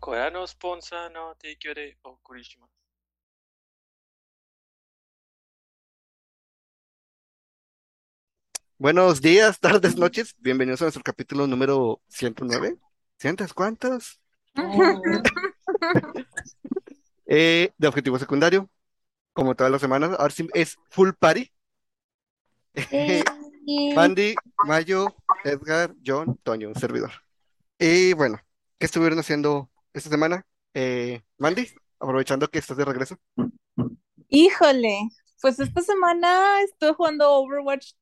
これのスポンサーの提供でお送りします。Buenos días, tardes, noches. Bienvenidos a nuestro capítulo número 109. ¿Cientos cuántos? Eh, de objetivo secundario, como todas las semanas. Ahora sí es full party. Eh, Mandy, Mayo, Edgar, John, Toño, un servidor. Y bueno, ¿qué estuvieron haciendo esta semana? Eh, Mandy, aprovechando que estás de regreso. Híjole, pues esta semana estuve jugando Overwatch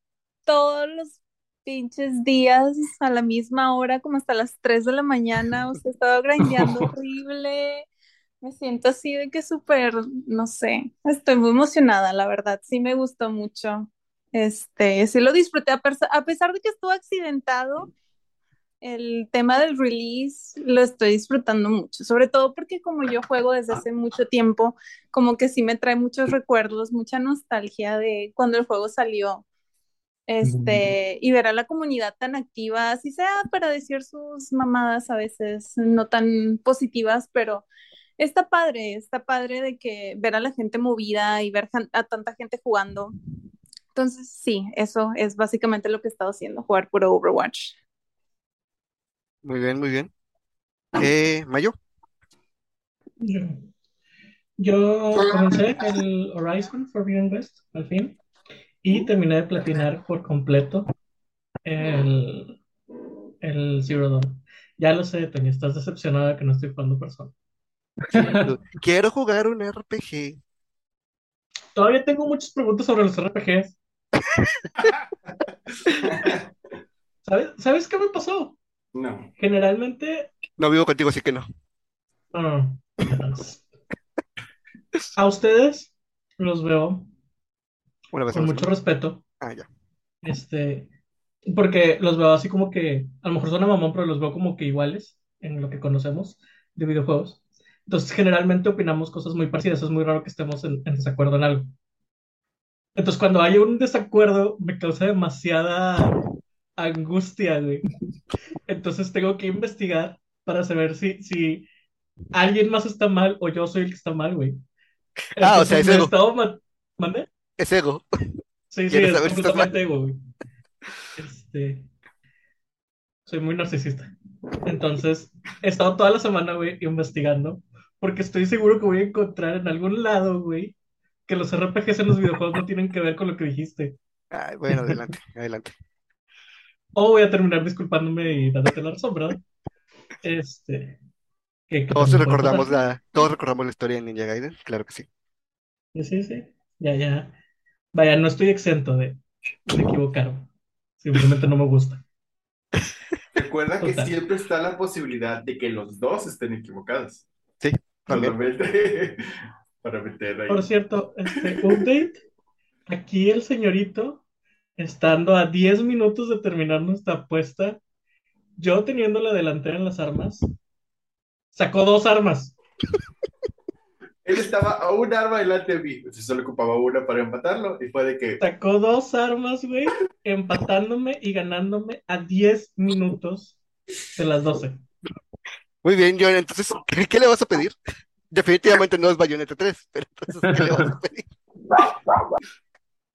todos los pinches días a la misma hora, como hasta las 3 de la mañana. O sea, horrible. Me siento así de que súper, no sé, estoy muy emocionada, la verdad. Sí me gustó mucho. Este, sí lo disfruté, a, a pesar de que estuvo accidentado, el tema del release lo estoy disfrutando mucho, sobre todo porque como yo juego desde hace mucho tiempo, como que sí me trae muchos recuerdos, mucha nostalgia de cuando el juego salió. Este, y ver a la comunidad tan activa, así sea para decir sus mamadas a veces no tan positivas, pero está padre, está padre de que ver a la gente movida y ver a tanta gente jugando. Entonces, sí, eso es básicamente lo que he estado haciendo, jugar puro Overwatch. Muy bien, muy bien. Eh, Mayo, Yo, yo comencé el Horizon Forbidden West al fin y terminé de platinar por completo el, el Zero Dawn. Ya lo sé, Toño, estás decepcionada que no estoy jugando persona. quiero jugar un RPG. Todavía tengo muchas preguntas sobre los RPGs. ¿Sabes, ¿sabes qué me pasó? No. Generalmente, No vivo contigo, así que no. no, no, no. A ustedes los veo Una vez con mucho respeto. Ah, ya. Este, porque los veo así como que, a lo mejor son mamón, pero los veo como que iguales en lo que conocemos de videojuegos. Entonces, generalmente opinamos cosas muy parecidas. Es muy raro que estemos en, en desacuerdo en algo. Entonces, cuando hay un desacuerdo, me causa demasiada angustia, güey. Entonces, tengo que investigar para saber si, si alguien más está mal o yo soy el que está mal, güey. Ah, o sea, es ego. ¿Mande? Es ego. Sí, sí, ¿Quieres es saber si estás completamente ego, güey. Este, soy muy narcisista. Entonces, he estado toda la semana, güey, investigando, porque estoy seguro que voy a encontrar en algún lado, güey, que los RPGs en los videojuegos no tienen que ver con lo que dijiste. Ay, bueno, adelante, adelante. O voy a terminar disculpándome y dándote la razón, ¿verdad? Este, que, que Todos recordamos la, todos recordamos la historia de Ninja Gaiden, claro que sí. Sí, sí, sí. Ya, ya. Vaya, no estoy exento de, de equivocarme. Simplemente no me gusta. Recuerda que siempre está la posibilidad de que los dos estén equivocados. Sí, también. Solamente para meter ahí. Por cierto, este update, aquí el señorito, estando a 10 minutos de terminar nuestra apuesta, yo teniendo la delantera en las armas, sacó dos armas. Él estaba a un arma delante de mí. Entonces solo ocupaba una para empatarlo. Y fue de que Sacó dos armas, güey, empatándome y ganándome a 10 minutos de las 12. Muy bien, John, entonces, ¿qué, qué le vas a pedir? Definitivamente no es Bayonetta 3, pero entonces, ¿qué le vas a pedir?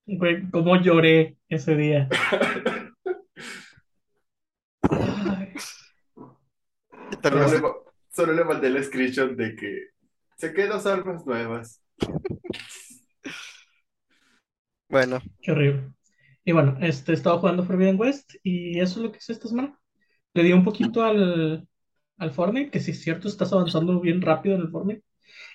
Güey, cómo lloré ese día. Ay, solo le, solo le mandé el screenshot de que saqué dos armas nuevas. Bueno, qué horrible. Y bueno, este, he estado jugando Forbidden West y eso es lo que hice esta semana. Le di un poquito al, al Fortnite, que sí es cierto, estás avanzando bien rápido en el Fortnite.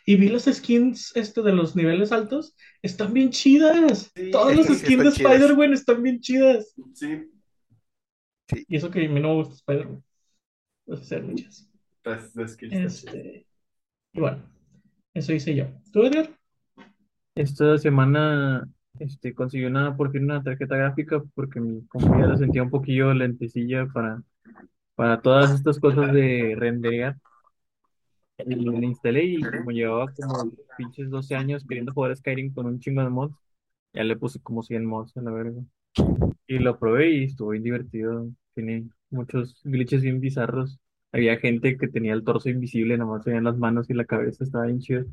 Y vi las skins este, de los niveles altos, están bien chidas. Sí, Todas las sí, skins de. Spider-Man están bien chidas. Sí, Y eso que a mí no me gusta Spider-Man. Pues ser muchas. las, las. Este, y bueno, eso hice yo. ¿Tú, Edgar? Esta semana este, conseguí una, por fin una tarjeta gráfica porque mi computadora la sentía un poquillo lentecilla para, para todas estas cosas de renderear. Y la instalé y como llevaba como pinches 12 años queriendo jugar Skyrim con un chingo de mods, ya le puse como 100 mods a la verga. Y lo probé y estuvo bien divertido. Tiene muchos glitches bien bizarros. había gente que tenía el torso invisible, nomás se veían las manos y la cabeza, estaba bien chido.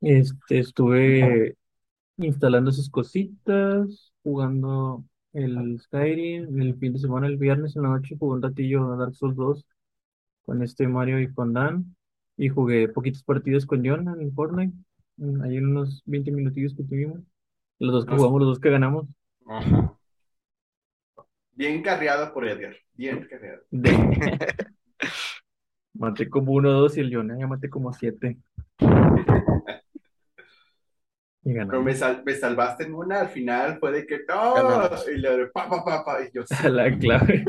Este, estuve instalando sus cositas, jugando el Skyrim, el fin de semana, el viernes en la noche, jugué un ratillo a Dark Souls 2 con este Mario y con Dan, y jugué poquitas partidas con John en Fortnite, ahí en unos 20 minutillos que tuvimos, los dos que jugamos, los dos que ganamos. Ajá. Bien carreado por Edgar. Bien carreado. De... Maté como uno o dos y el John, ya maté como siete. Y Pero me, sal- me salvaste en una, al final fue de que no, Ganamos. y le pa, pa, pa, pa, y yo sí. A la clave.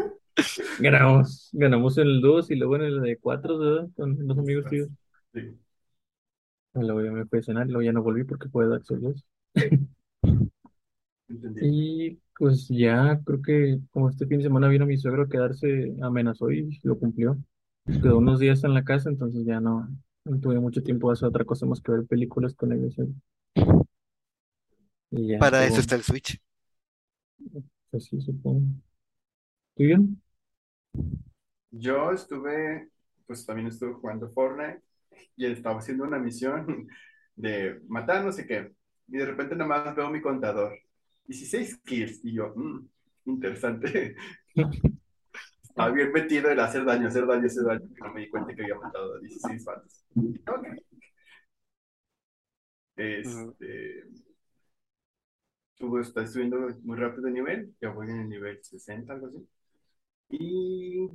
Ganamos. Ganamos en el 2 y luego en el de 4, ¿verdad? Con los amigos tíos. Sí. Y luego ya me fui a cenar y luego ya no volví porque fue Dark Souls 2. Entendí. Y pues ya creo que como este fin de semana vino mi suegro a quedarse, amenazó y lo cumplió. Quedó unos días en la casa, entonces ya no, no tuve mucho tiempo de hacer otra cosa más que ver películas con ellos. Y ya Para estuvo, eso está el Switch. pues sí, supongo. ¿Tú bien? Yo estuve, pues también estuve jugando Fortnite y estaba haciendo una misión de matar no sé qué. Y de repente nada más veo mi contador. 16 kills. Y yo, "Mm, interesante. Estaba bien metido en hacer daño, hacer daño, hacer daño. y No me di cuenta que había matado a 16 bandas. Ok. Este. Estuve, estoy subiendo muy rápido de nivel. Ya voy en el nivel 60, algo así. Y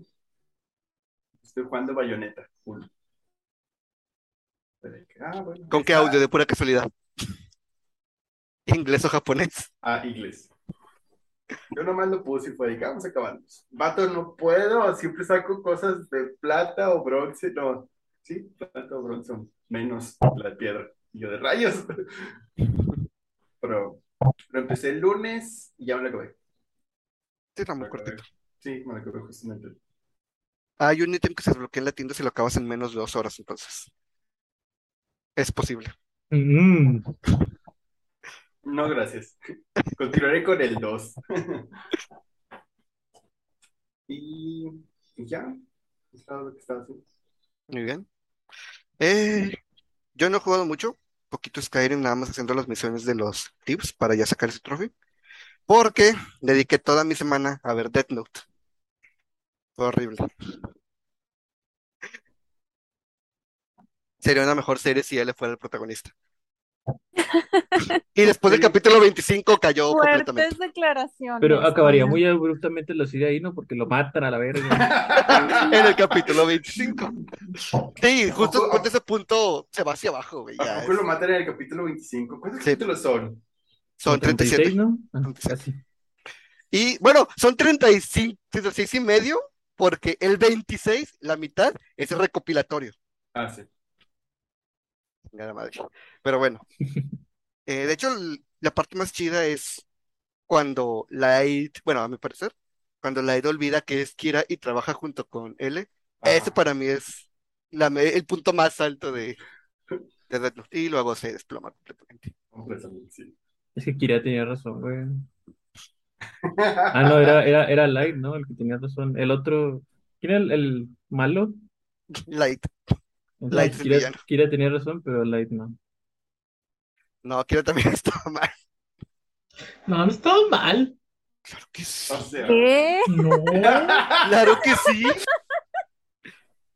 estoy jugando Bayonetta 1. Ah, bueno. ¿Con qué está- audio? De pura casualidad. ¿Inglés o japonés? Ah, inglés. Yo nomás lo puse y fue de vamos acabando. Vato, no puedo, siempre saco cosas de plata o bronce, no. Sí, plata o bronce, menos la piedra. Y yo de rayos. Pero lo empecé el lunes y ya me lo acabé. Sí, está muy cortito. Sí, me lo acabé justamente. Hay un ítem que se desbloquea en la tienda si lo acabas en menos de dos horas, entonces. Es posible. Mm, No, gracias. Continuaré con el 2. Y, ya, es todo lo que estaba haciendo. Muy bien. Eh, yo no he jugado mucho, poquito Skyrim, nada más haciendo las misiones de los tips para ya sacar ese trofeo. Porque dediqué toda mi semana a ver Death Note. Fue horrible. Sería una mejor serie si él fuera el protagonista. Y después del Sí. capítulo 25 cayó Fuertes completamente. declaraciones. Pero acabaría muy abruptamente la serie ahí, ¿no? Porque lo matan a la verga. En el capítulo 25. Sí, justo después de ese punto se va hacia abajo, güey. ¿A ya poco es- lo matan en el capítulo 25? ¿Cuántos Sí. capítulos son? Son 37. 36, ¿no? Ah, 37. casi. Y bueno, son 35, 36 y medio, porque el 26, la mitad, es recopilatorio. Ah, sí. Chingada madre. Pero bueno. Eh, de hecho, el- la parte más chida es cuando Light, bueno, a mi parecer, cuando Light olvida que es Kira y trabaja junto con L. Ese Ajá. para mí es la el punto más alto de, de Note. Y luego se desploma completamente. Completamente, sí. Es que Kira tenía razón, güey. Ah, no, era, era, era Light, ¿no? El que tenía razón. El otro, ¿quién era el, el malo? Light. Entonces, Light es Kira, villano. Kira tenía razón, pero Light no. No, Kira también estaba mal. No, no estaba mal. Claro que sí. O sea, ¿Qué? No. Claro que sí.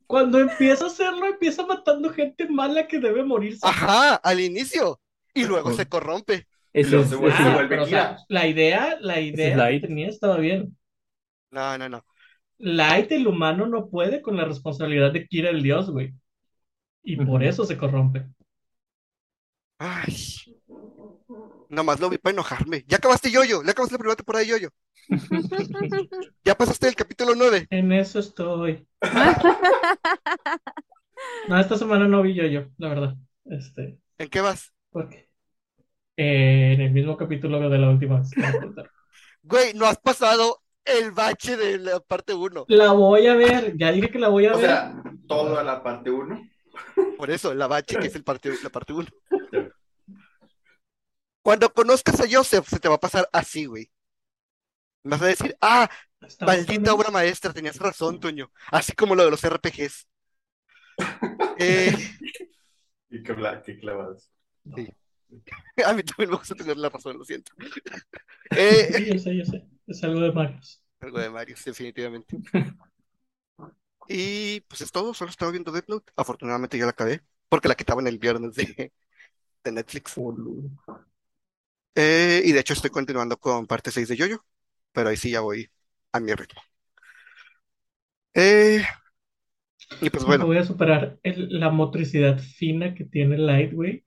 Cuando empieza a hacerlo, empieza matando gente mala que debe morirse. Ajá, al inicio. Y luego se corrompe. Ese luego es, se vuelve- se Ah, vuelve pero, o sea, la idea, la idea que tenía estaba bien. No, no, no. Light, el humano, no puede con la responsabilidad de Kira, el dios, güey. Y por eso se corrompe. Ay. Nomás lo vi para enojarme. Ya acabaste Yoyo. Ya acabaste la primera temporada de Yoyo. Ya pasaste el capítulo 9. En eso estoy. No, esta semana no vi yo, yo, la verdad. Este, ¿En qué vas? porque eh, en el mismo capítulo de la última que. Güey, no has pasado el bache de la parte 1. La voy a ver, ya dije que la voy a O ver. sea, toda la parte 1. Por eso, la bache que es el parte, la parte 1. Cuando conozcas a Joseph, se te va a pasar así, güey. Vas a decir, ah, Estamos Maldita también- obra maestra, tenías razón, Toño. Así como lo de los RPGs. Eh, Y qué, bla- qué clavados. a mí también me gusta tener la razón, lo siento. Eh, Sí, yo sé, yo sé. Es algo de Marios. algo de Mario, definitivamente. Y pues es todo, solo estaba viendo Death Note. Afortunadamente ya la acabé, porque la quitaban el viernes de, de Netflix. Eh, y de hecho estoy continuando con parte 6 de Yoyo, pero ahí sí ya voy a mi ritmo. Eh, y pues bueno, voy a superar el- la motricidad fina que tiene Light, güey,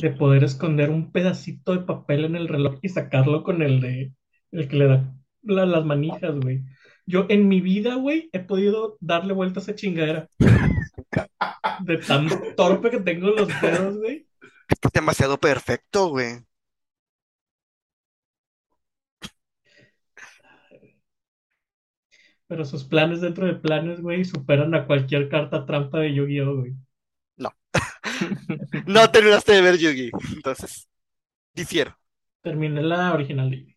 de poder esconder un pedacito de papel en el reloj y sacarlo con el de el que le da la- las manijas, güey. Yo en mi vida, güey, he podido darle vuelta a esa chingadera. De tan torpe que tengo los dedos, güey. es que es demasiado perfecto, güey. Pero sus planes dentro de planes, güey, superan a cualquier carta trampa de Yu-Gi-Oh, güey. No terminaste de ver Yugi, entonces difiero. Terminé la original de Yu-Gi.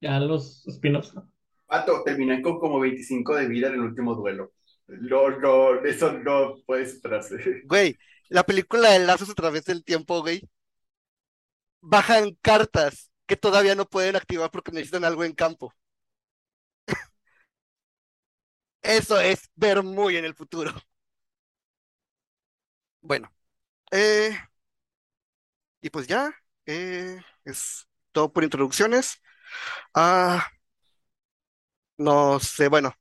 Ya los spin-offs. ¿no? Pato, terminé con como 25 de vida en el último duelo. No, no, eso no puede superarse. Güey, la película de Lazos a través del tiempo, güey, bajan cartas que todavía no pueden activar porque necesitan algo en campo. Eso es ver muy en el futuro. Bueno, eh, y pues ya, eh, es todo por introducciones. Ah, no sé, bueno,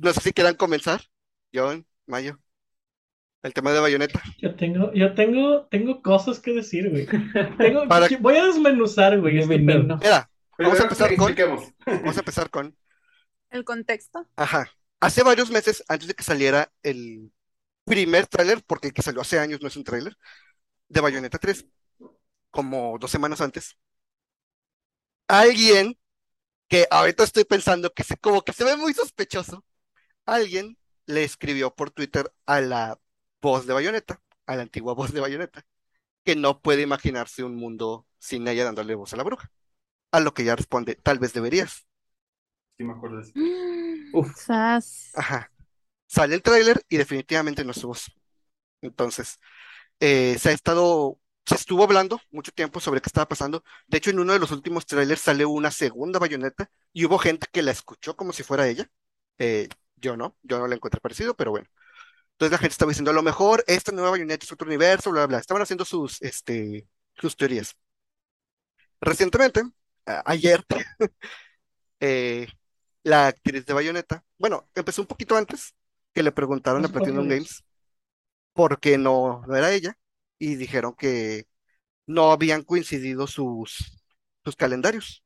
no sé si quieran comenzar, John, Mayo, el tema de Bayonetta. Yo tengo, yo tengo, tengo cosas que decir, güey. Tengo, Para- voy a desmenuzar, güey, este pedo. Mira, Vamos a empezar con- expliquemos. vamos a empezar con El contexto. Ajá. Hace varios meses, antes de que saliera el primer tráiler, porque el que salió hace años no es un tráiler, de Bayonetta 3, como dos semanas antes, alguien que ahorita estoy pensando que se, como que se ve muy sospechoso, alguien le escribió por Twitter a la voz de Bayonetta, a la antigua voz de Bayonetta, que no puede imaginarse un mundo sin ella dándole voz a la bruja. A lo que ella responde, tal vez deberías. Sí me acuerdo de eso. Uf. Ajá. Sale el tráiler y definitivamente no es su voz. Entonces, eh, se ha estado, se estuvo hablando mucho tiempo sobre qué estaba pasando. De hecho, en uno de los últimos trailers sale una segunda bayoneta y hubo gente que la escuchó como si fuera ella. Eh, yo no, yo no la encontré parecido, pero bueno. Entonces la gente estaba diciendo, a lo mejor esta nueva bayoneta es otro universo, bla, bla. Estaban haciendo sus, este, sus teorías. Recientemente, ayer, eh, la actriz de Bayonetta, bueno, empezó un poquito antes, que le preguntaron a Platinum. Games por qué no, no era ella, y dijeron que no habían coincidido sus, sus calendarios.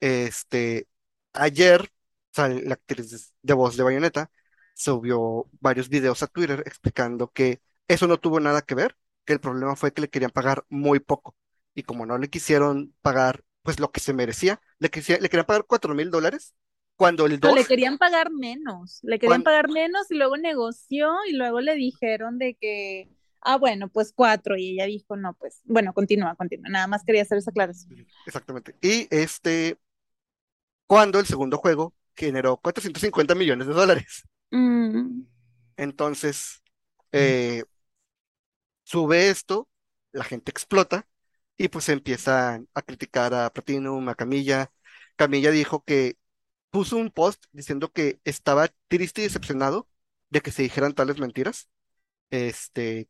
Este, ayer, la actriz de voz de Bayonetta subió varios videos a Twitter explicando que eso no tuvo nada que ver, que el problema fue que le querían pagar muy poco, y como no le quisieron pagar pues lo que se merecía, le, le querían pagar cuatro mil dólares, cuando el No, 2 le querían pagar menos, le querían pagar menos y luego negoció y luego le dijeron de que, ah, bueno, pues cuatro y ella dijo, no, pues, bueno, continúa, continúa, nada más quería hacer esa aclaración. Exactamente. Y este, cuando el segundo juego generó 450 millones de dólares. Mm, Entonces, eh, sube esto, la gente explota y pues empiezan a criticar a Platinum, a Camilla. Camilla dijo que puso un post diciendo que estaba triste y decepcionado de que se dijeran tales mentiras, este,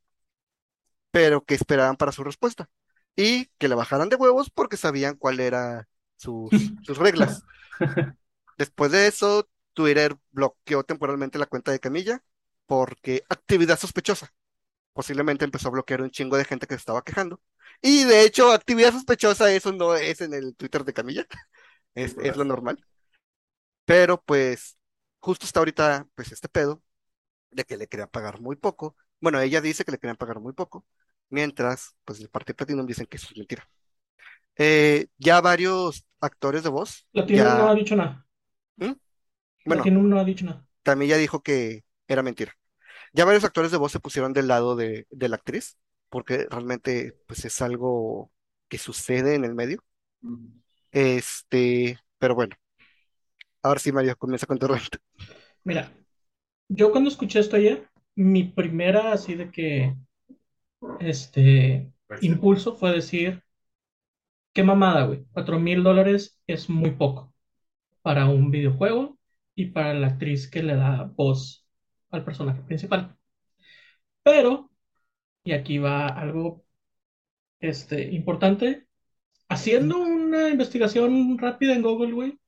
pero que esperaban para su respuesta y que le bajaran de huevos porque sabían cuál era sus, sus reglas. Después de eso, Twitter bloqueó temporalmente la cuenta de Camilla porque actividad sospechosa. Posiblemente empezó a bloquear un chingo de gente que se estaba quejando. Y de hecho, actividad sospechosa, eso no es en el Twitter de Camilla. Es, es lo normal. Pero pues, justo está ahorita, pues este pedo de que le querían pagar muy poco. Bueno, ella dice que le querían pagar muy poco, mientras, pues, el Partido Platinum dicen que eso es mentira. Eh, ya varios actores de voz, Platinum ya, no ha dicho nada. bueno, Platinum no ha dicho nada. Camilla dijo que era mentira. Ya varios actores de voz se pusieron del lado de, de la actriz, porque realmente, pues, es algo que sucede en el medio. Ujú. Este, pero bueno. Ahora sí, Mario, comienza con tu renta. Mira, yo cuando escuché esto ayer, mi primera así de que, este, impulso fue decir, qué mamada, güey, cuatro mil dólares es muy poco para un videojuego y para la actriz que le da voz al personaje principal. Pero, y aquí va algo, este, importante, haciendo una investigación rápida en Google, güey,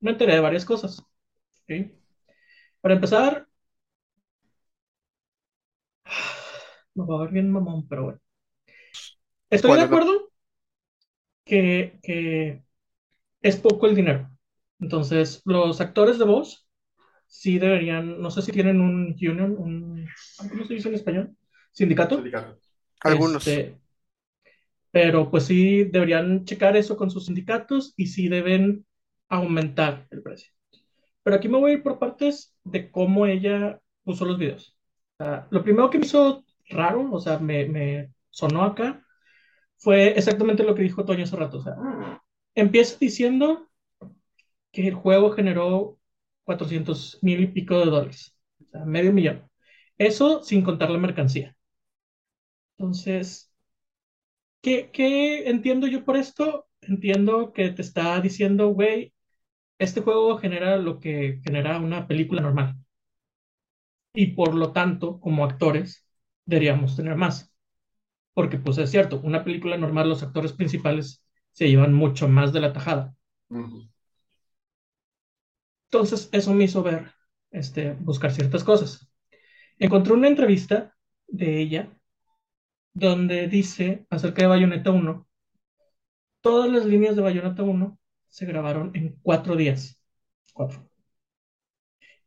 me enteré de varias cosas. Para empezar, me va a ver bien mamón, pero bueno. Estoy de ¿Cuál es la- acuerdo que, que es poco el dinero. Entonces, los actores de voz sí deberían, no sé si tienen un union, un, ¿cómo se dice en español? ¿Sindicato? Sindicato. Algunos. Este, pero pues sí deberían checar eso con sus sindicatos y sí deben aumentar el precio. Pero aquí me voy a ir por partes de cómo ella puso los videos. Lo primero que me hizo raro, o sea, me, me sonó acá, fue exactamente lo que dijo Toño hace rato. O sea, empieza diciendo que el juego generó 400 mil y pico de dólares, o sea, medio millón. Eso sin contar la mercancía. Entonces, ¿qué, qué entiendo yo por esto? Entiendo que te está diciendo, güey, este juego genera lo que genera una película normal. Y por lo tanto, como actores, deberíamos tener más. Porque, pues es cierto, una película normal, los actores principales se llevan mucho más de la tajada. Entonces, eso me hizo ver, este, buscar ciertas cosas. Encontré una entrevista de ella donde dice acerca de Bayonetta 1, todas las líneas de Bayonetta 1 se grabaron en cuatro días. Cuatro.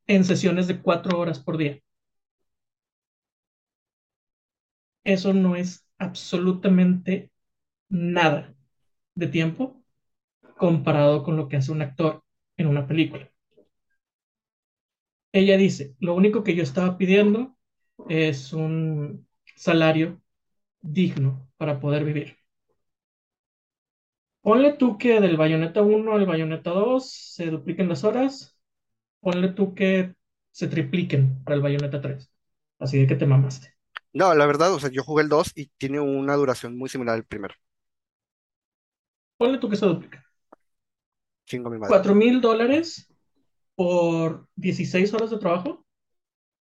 En sesiones de cuatro horas por día. Eso no es absolutamente nada de tiempo comparado con lo que hace un actor en una película. Ella dice, lo único que yo estaba pidiendo es un salario digno para poder vivir. Ponle tú que del Bayonetta 1 al Bayonetta 2 se dupliquen las horas. Ponle tú que se tripliquen para el Bayonetta 3. Así de que te mamaste. No, la verdad, o sea, yo jugué el 2 y tiene una duración muy similar al primero. Ponle tú que se duplica. Chingo mi madre. Cuatro mil dólares por 16 horas de trabajo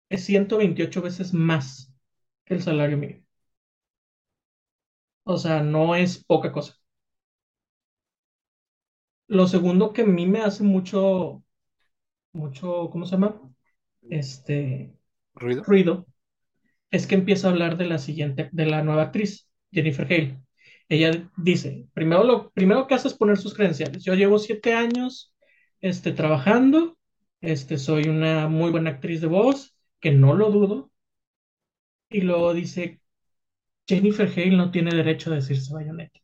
es 128 veces más que el salario mínimo. O sea, no es poca cosa. Lo segundo que a mí me hace mucho, mucho, ¿cómo se llama? Este, ¿Ruido? ruido, es que empieza a hablar de la siguiente, de la nueva actriz, Jennifer Hale. Ella dice, primero lo primero que hace es poner sus credenciales. Yo llevo siete años, este, trabajando, este, soy una muy buena actriz de voz, que no lo dudo. Y luego dice, Jennifer Hale no tiene derecho a decirse Bayonetta,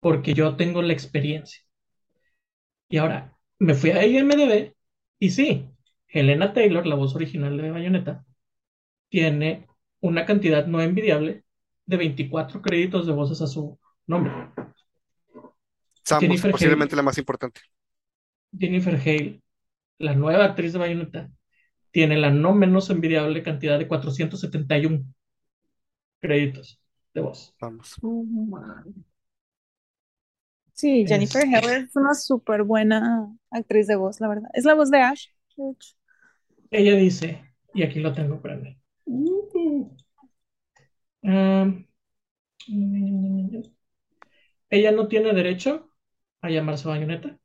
porque yo tengo la experiencia. Y ahora, me fui a IMDb y sí, Helena Taylor, la voz original de Bayonetta, tiene una cantidad no envidiable de 24 créditos de voces a su nombre. Samus, Jennifer posiblemente la más importante. Jennifer Hale, la nueva actriz de Bayonetta, tiene la no menos envidiable cantidad de 471 créditos de voz. Vamos. Sí, Jennifer Este- Hale es una súper buena actriz de voz, la verdad. Es la voz de Ash. de hecho. Ella dice, y aquí lo tengo, espérame. Um, ella no tiene derecho a llamarse Bayonetta,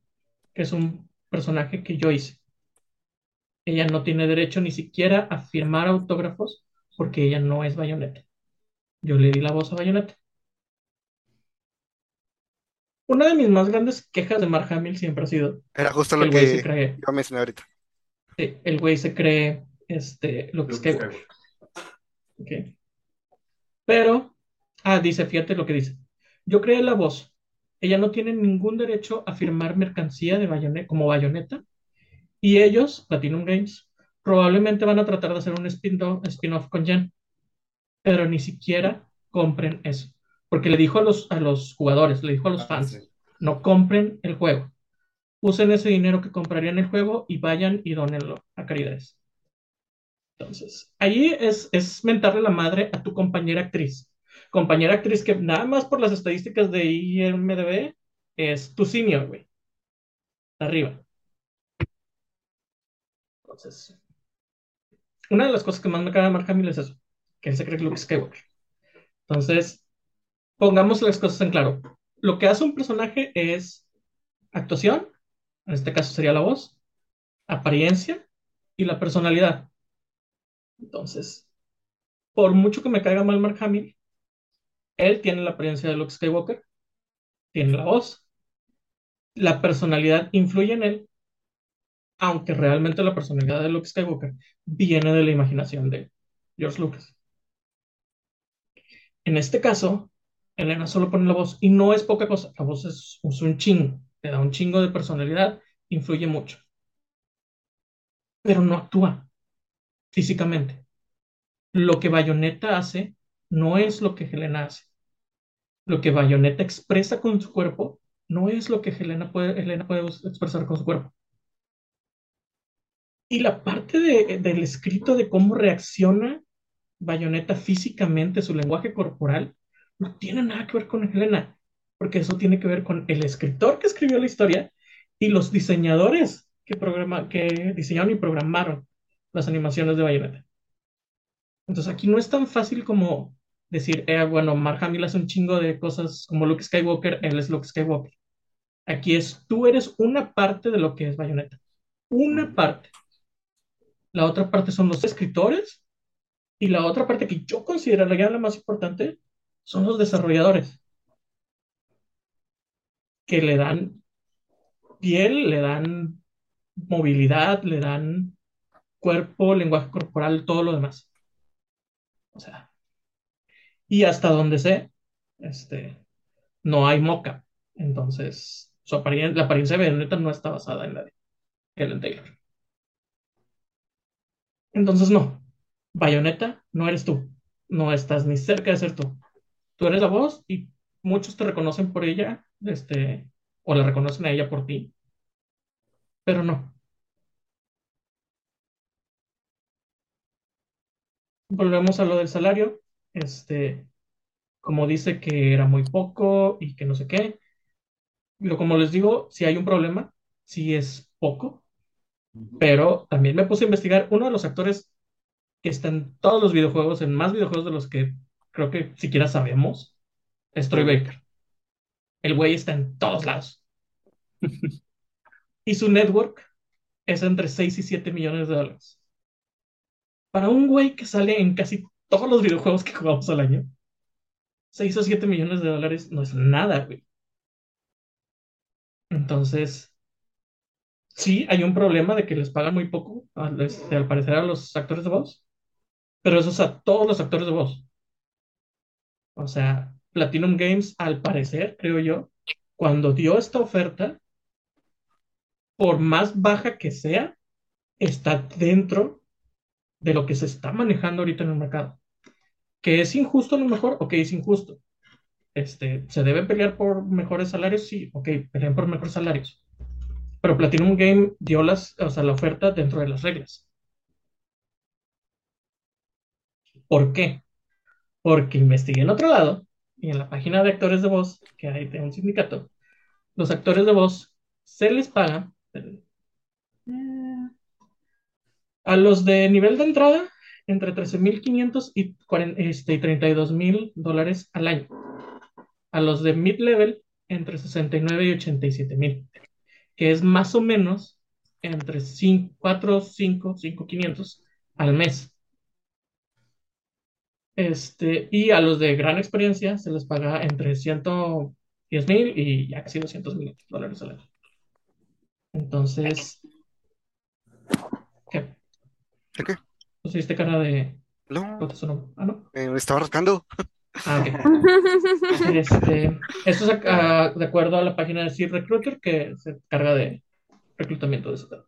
que es un personaje que yo hice. Ella no tiene derecho ni siquiera a firmar autógrafos porque ella no es Bayonetta. Yo le di la voz a Bayonetta. Una de mis más grandes quejas de Mark Hamill siempre ha sido Era justo que lo el güey que se cree, iba a mencionar ahorita. sí, el güey se cree este, Luke Luke Skywalker. Skywalker. Ok. Pero, ah, dice, fíjate lo que dice. Yo creé la voz. Ella no tiene ningún derecho a firmar mercancía de Bayonetta, como Bayonetta. Y ellos, Platinum Games, probablemente van a tratar de hacer un spin-off spin-off con Jen. Pero ni siquiera compren eso. Porque le dijo a los, a los jugadores, le dijo a los Ah, fans, sí. no compren el juego. usen ese dinero que comprarían el juego y vayan y donenlo a caridades. Entonces, ahí es, es mentarle la madre a tu compañera actriz. Compañera actriz que nada más por las estadísticas de IMDB es tu senior, güey. Arriba. Entonces, una de las cosas que más me caga de Mark Hamill es eso, que él se cree que Luke Skywalker. Entonces, pongamos las cosas en claro. Lo que hace un personaje es actuación, en este caso sería la voz, apariencia y la personalidad. Entonces, por mucho que me caiga mal Mark Hamill, él tiene la apariencia de Luke Skywalker, tiene la voz, la personalidad influye en él, aunque realmente la personalidad de Luke Skywalker viene de la imaginación de George Lucas. En este caso, Elena solo pone la voz y no es poca cosa, la voz es, un chingo, le da un chingo de personalidad, influye mucho, pero no actúa físicamente. Lo que Bayonetta hace no es lo que Helena hace. Lo que Bayonetta expresa con su cuerpo no es lo que Helena puede, Helena puede expresar con su cuerpo. Y la parte de- del escrito de cómo reacciona Bayonetta físicamente, su lenguaje corporal, no tiene nada que ver con Helena, porque eso tiene que ver con el escritor que escribió la historia y los diseñadores que, programa, que diseñaron y programaron las animaciones de Bayonetta. Entonces aquí no es tan fácil como decir, eh, bueno, Mark Hamill hace un chingo de cosas como Luke Skywalker, él es Luke Skywalker. Aquí es, tú eres una parte de lo que es Bayonetta. Una parte. La otra parte son los escritores y la otra parte que yo consideraría la más importante son los desarrolladores que le dan piel, le dan movilidad, le dan cuerpo, lenguaje corporal, todo lo demás. O sea, y hasta donde sé, este, no hay moca. Entonces, su la apariencia de Bayonetta no está basada en la de Helen Taylor. Entonces, no. Bayonetta no eres tú. No estás ni cerca de ser tú. Tú eres la voz y muchos te reconocen por ella, este, o la reconocen a ella por ti, pero no. Volvemos a lo del salario. Este, como dice que era muy poco y que no sé qué. Pero como les digo, si hay un problema, si es poco, pero también me puse a investigar uno de los actores que está en todos los videojuegos, en más videojuegos de los que creo que siquiera sabemos, es Troy Baker. El güey está en todos lados. Y su network es entre 6 y 7 millones de dólares. Para un güey que sale en casi todos los videojuegos que jugamos al año, 6 o 7 millones de dólares no es nada, güey. Entonces, sí, hay un problema de que les pagan muy poco, al, este, al parecer, a los actores de voz, pero eso es a todos los actores de voz. O sea, Platinum Games, al parecer, creo yo, cuando dio esta oferta, por más baja que sea, está dentro de lo que se está manejando ahorita en el mercado. ¿Que es injusto a lo mejor? Ok, es injusto. Este, ¿se debe pelear por mejores salarios? Sí, ok, peleen por mejores salarios. Pero Platinum Game dio las, o sea, la oferta dentro de las reglas. ¿Por qué? Porque investigué en otro lado y en la página de actores de voz, que hay de un sindicato, los actores de voz se les paga eh, a los de nivel de entrada entre 13.500 y, 40 este, y 32.000 dólares al año. A los de mid-level entre 69 y 87 mil, que es más o menos entre 5, 4, 5, 5, 500 al mes. Este, y a los de gran experiencia se les paga entre 110 mil y ya casi 200 mil dólares al año. Entonces, ¿qué? ¿De qué? ¿Pusiste cara de... No. Ah, no. eh, estaba rascando. Ah, ok. Este, esto es a- a- de acuerdo a la página de Seed Recruiter que se carga de reclutamiento de ese tema.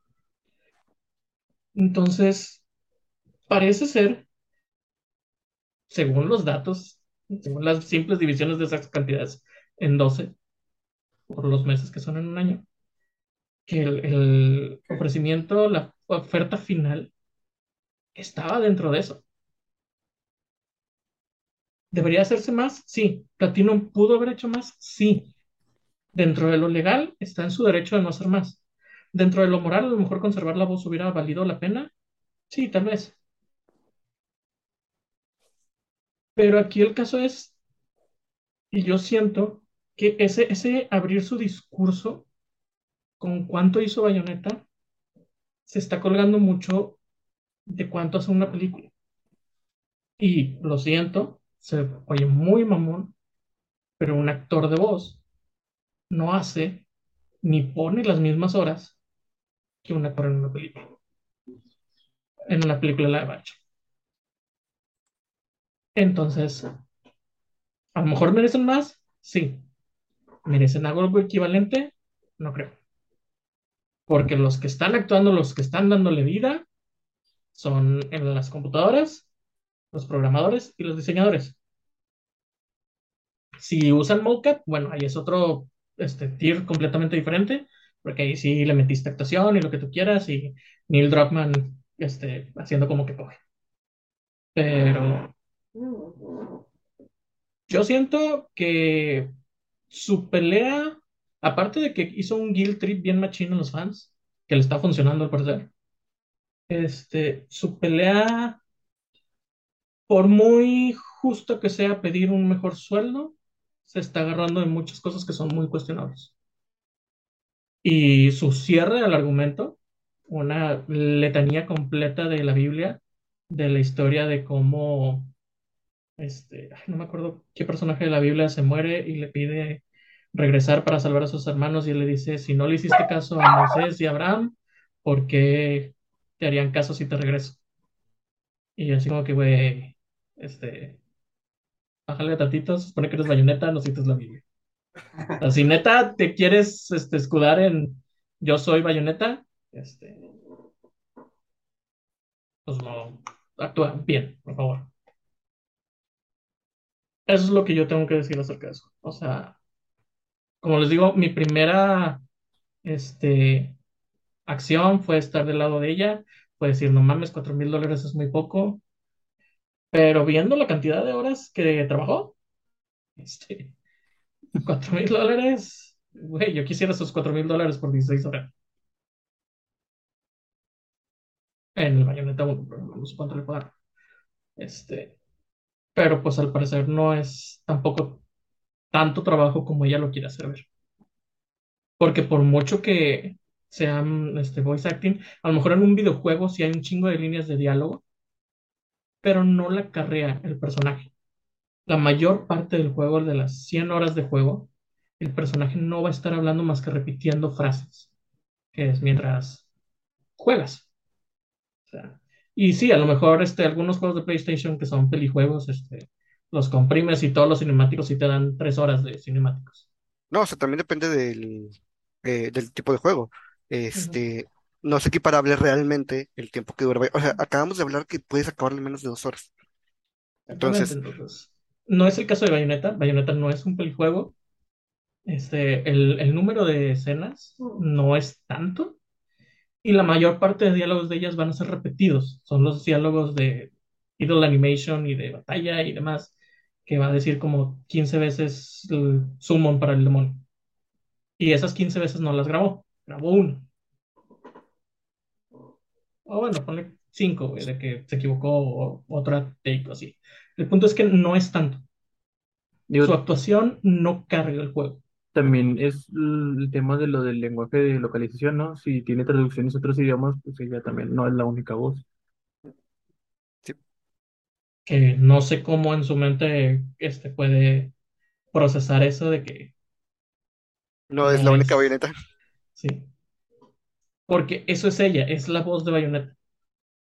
Entonces, parece ser, según los datos, según las simples divisiones de esas cantidades en 12 por los meses que son en un año, que el, el ofrecimiento, la oferta final, estaba dentro de eso. ¿Debería hacerse más? Sí. ¿Platinum pudo haber hecho más? Sí. Dentro de lo legal está en su derecho de no hacer más. Dentro de lo moral, a lo mejor conservar la voz hubiera valido la pena. Sí, tal vez. Pero aquí el caso es, y yo siento que ese, ese abrir su discurso con cuánto hizo Bayonetta se está colgando mucho de cuánto hace una película. Y lo siento, se oye muy mamón, pero un actor de voz no hace ni pone las mismas horas que un actor en una película. En una película live action. Entonces, a lo mejor merecen más, sí. ¿Merecen algo equivalente? No creo. Porque los que están actuando, los que están dándole vida, son en las computadoras, los programadores y los diseñadores. Si usan mocap, bueno, ahí es otro este, tier completamente diferente, porque ahí sí le metiste actuación y lo que tú quieras, y Neil Druckmann este, haciendo como que coge. Pero yo siento que su pelea, aparte de que hizo un guild trip bien machino a los fans, que le está funcionando al parecer, este, su pelea, por muy justo que sea pedir un mejor sueldo, se está agarrando de muchas cosas que son muy cuestionables. Y su cierre al argumento, una letanía completa de la Biblia, de la historia de cómo, este, no me acuerdo qué personaje de la Biblia se muere y le pide regresar para salvar a sus hermanos y él le dice, si no le hiciste caso a Moisés y a Abraham, ¿por qué te harían caso si te regreso? Y así como que, güey, este, bájale tantito, se supone que eres bayoneta, no cites la Biblia. Si neta te quieres este, escudar en yo soy bayoneta, este, pues no, actúa bien, por favor. Eso es lo que yo tengo que decir acerca de eso. O sea, como les digo, mi primera este, acción fue estar del lado de ella, fue decir, no mames, cuatro mil dólares es muy poco, pero viendo la cantidad de horas que trabajó, este, cuatro mil dólares, güey, yo quisiera esos cuatro mil dólares por 16 horas. En el Bayonetta 1, pero no sé cuánto le dar. Este, pero pues al parecer no es tampoco tanto trabajo como ella lo quiere hacer ver. Porque por mucho que sean este, voice acting, a lo mejor en un videojuego sí hay un chingo de líneas de diálogo, pero no la carrea el personaje. La mayor parte del juego, de las 100 horas de juego, el personaje no va a estar hablando más que repitiendo frases, que es mientras juegas. O sea, y sí, a lo mejor este, algunos juegos de PlayStation que son pelijuegos, este, los comprimes y todos los cinemáticos y te dan tres horas de cinemáticos. No, o sea, también depende del, eh, del tipo de juego. Este, no es equiparable realmente el tiempo que dura. O sea, acabamos de hablar que puedes acabar en menos de dos horas. Entonces, Entonces, no es el caso de Bayonetta. Bayonetta no es un pelijuego. Este, el, el número de escenas no es tanto. Y la mayor parte de diálogos de ellas van a ser repetidos. Son los diálogos de idle animation y de batalla y demás, que va a decir como 15 veces el summon para el demonio. Y esas 15 veces no las grabó, grabó uno. O bueno, ponle 5, güey, de que se equivocó o otra take o así. El punto es que no es tanto. Digo, Su actuación no carga el juego. También es el tema de lo del lenguaje de localización, ¿no? Si tiene traducciones a otros idiomas, pues ella también no es la única voz. Que no sé cómo en su mente este, puede procesar eso de que no es la única es. bayoneta. Sí. Porque eso es ella, es la voz de Bayonetta.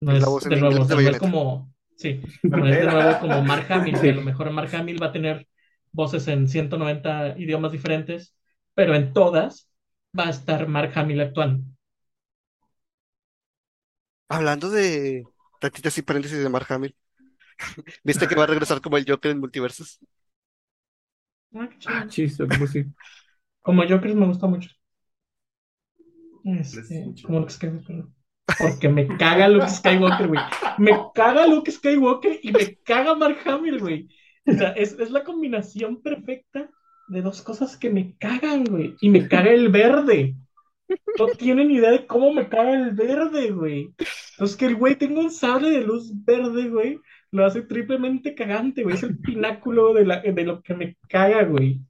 No Es la voz de nuevo, inglés o sea, de no es Bayonetta. como, sí, no es de nuevo como Mark Hamill, que a lo mejor Mark Hamill va a tener voces en 190 idiomas diferentes, pero en todas va a estar Mark Hamill actuando. Hablando de tantito y paréntesis de Mark Hamill, ¿viste que va a regresar como el Joker en Multiversus? Ah. Ah, chis, pues sí. Como Joker me gusta mucho. Este, como Luke Skywalker. Porque me caga Luke Skywalker, güey. Me caga Luke Skywalker y me caga Mark Hamill, güey. O sea, es, es la combinación perfecta de dos cosas que me cagan, güey. Y me caga el verde. No tienen idea de cómo me caga el verde, güey. Entonces, que el güey tenga un sable de luz verde, güey, lo hace triplemente cagante, güey. Es el pináculo de, la, de lo que me caga, güey.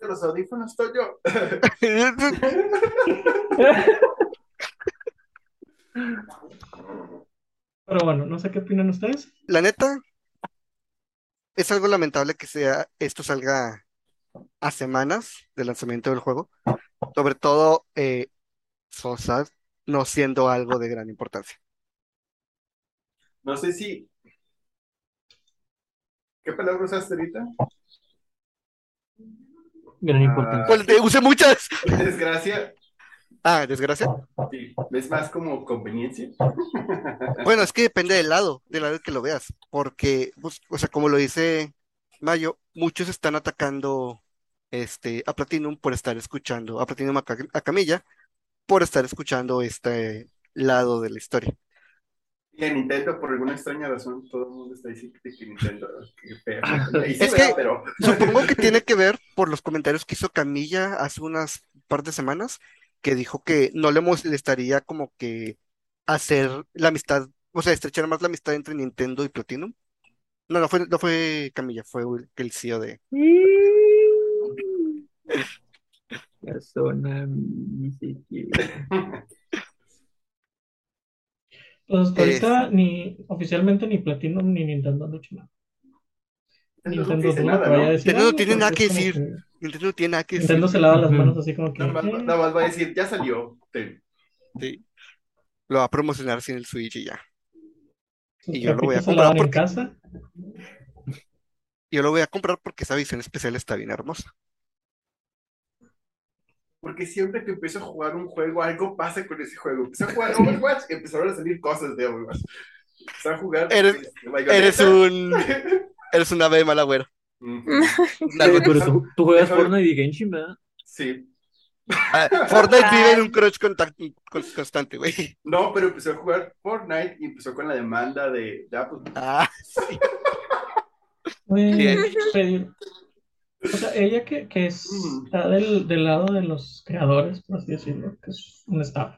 De los audífonos estoy yo. Pero bueno, no sé qué opinan ustedes. La neta, es algo lamentable que sea, esto salga a semanas del lanzamiento del juego. Sobre todo, eh, Sosa no siendo algo de gran importancia. No sé si. ¿Qué palabra usaste ahorita? Gran Ah. importancia. Pues, te usé muchas. Desgracia. Ah, desgracia. Sí. ¿Ves más como conveniencia? Bueno, es que depende del lado, del lado que lo veas, porque, pues, o sea, como lo dice Mayo, muchos están atacando este, a Platinum por estar escuchando, a Platinum a, a Camilla, por estar escuchando este lado de la historia. Y a Nintendo, por alguna extraña razón, todo el mundo está diciendo que Nintendo. Que Es que- pero. Supongo que tiene que ver por los comentarios que hizo Camilla hace unas par de semanas, que dijo que no le molestaría como que hacer la amistad, o sea, estrechar más la amistad entre Nintendo y Platinum. No, no fue, no fue Camilla, fue el CEO de, Persona, ni siquiera. Pues hasta Es- ahorita ni oficialmente ni Platinum ni Nintendo han dicho nada. Nintendo no dice duda nada, ¿no? decir tiene nada que decir. que Nintendo no tiene nada que Nintendo decir. se lava las manos así como que. Nada más, eh, nada más va a decir, ya salió. Ten. Sí. Lo va a promocionar sin el Switch y ya. y yo lo voy a comprar lavan en porque- casa. Yo lo voy a comprar porque esa visión especial está bien hermosa. Porque siempre que empiezo a jugar un juego, algo pasa con ese juego. Empecé a jugar Overwatch y empezaron a salir cosas de Overwatch. Empecé a jugar. Eres- este. Eres un, eres un ave de Pero tú, tú juegas déjame- Fortnite y Genshin, ¿verdad? Sí. Ah, Fortnite vive en un crush contact- con- constante, güey. No, pero empezó a jugar Fortnite y empezó con la demanda de, de Apple. Ah, sí. Bien. O sea, ella que, que es- Mm. está del, del lado de los creadores, por así decirlo, que es un staff.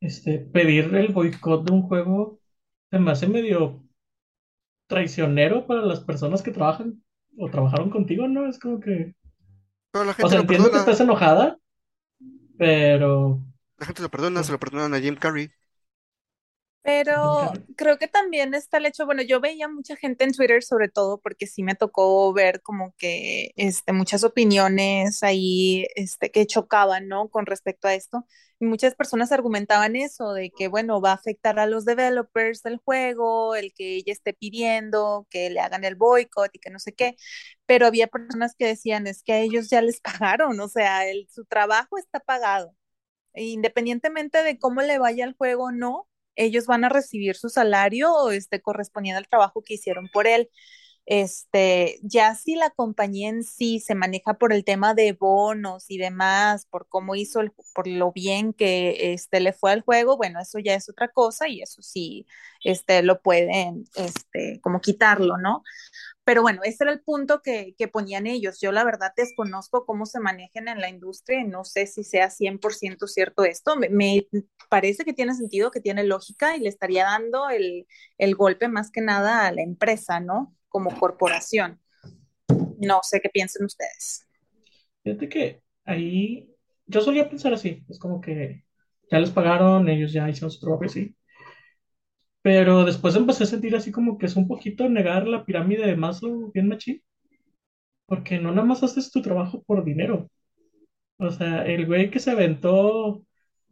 Este, pedir el boicot de un juego se me hace medio traicionero para las personas que trabajan o trabajaron contigo, ¿no? Es como que. Pero la O sea, lo entiendo que estás enojada, pero. La gente lo perdona, se lo perdonan a Jim Carrey. Pero creo que también está el hecho, bueno, yo veía mucha gente en Twitter sobre todo porque sí me tocó ver como que este, muchas opiniones ahí este, que chocaban, ¿no? Con respecto a esto. Y muchas personas argumentaban eso, de que, bueno, va a afectar a los developers del juego, el que ella esté pidiendo que le hagan el boicot y que no sé qué. Pero había personas que decían, es que a ellos ya les pagaron, o sea, el, su trabajo está pagado. E independientemente de cómo le vaya al juego o no, ellos van a recibir su salario este, correspondiente al trabajo que hicieron por él. Este, ya si la compañía en sí se maneja por el tema de bonos y demás, por cómo hizo, el, por lo bien que este, le fue al juego, bueno, eso ya es otra cosa y eso sí, este, lo pueden, este, como quitarlo, ¿no? Pero bueno, ese era el punto que, que, ponían ellos. Yo la verdad desconozco cómo se manejan en la industria y no sé si sea 100% cierto esto. Me, parece que tiene sentido, que tiene lógica y le estaría dando el, el golpe más que nada a la empresa, ¿no? Como corporación. No sé qué piensen ustedes. Fíjate que ahí yo solía pensar así, es como que ya les pagaron, ellos ya hicieron su trabajo sí. Pero después empecé a sentir así como que es un poquito negar la pirámide de Maslow bien machín. Porque no nada más haces tu trabajo por dinero. O sea, el güey que se aventó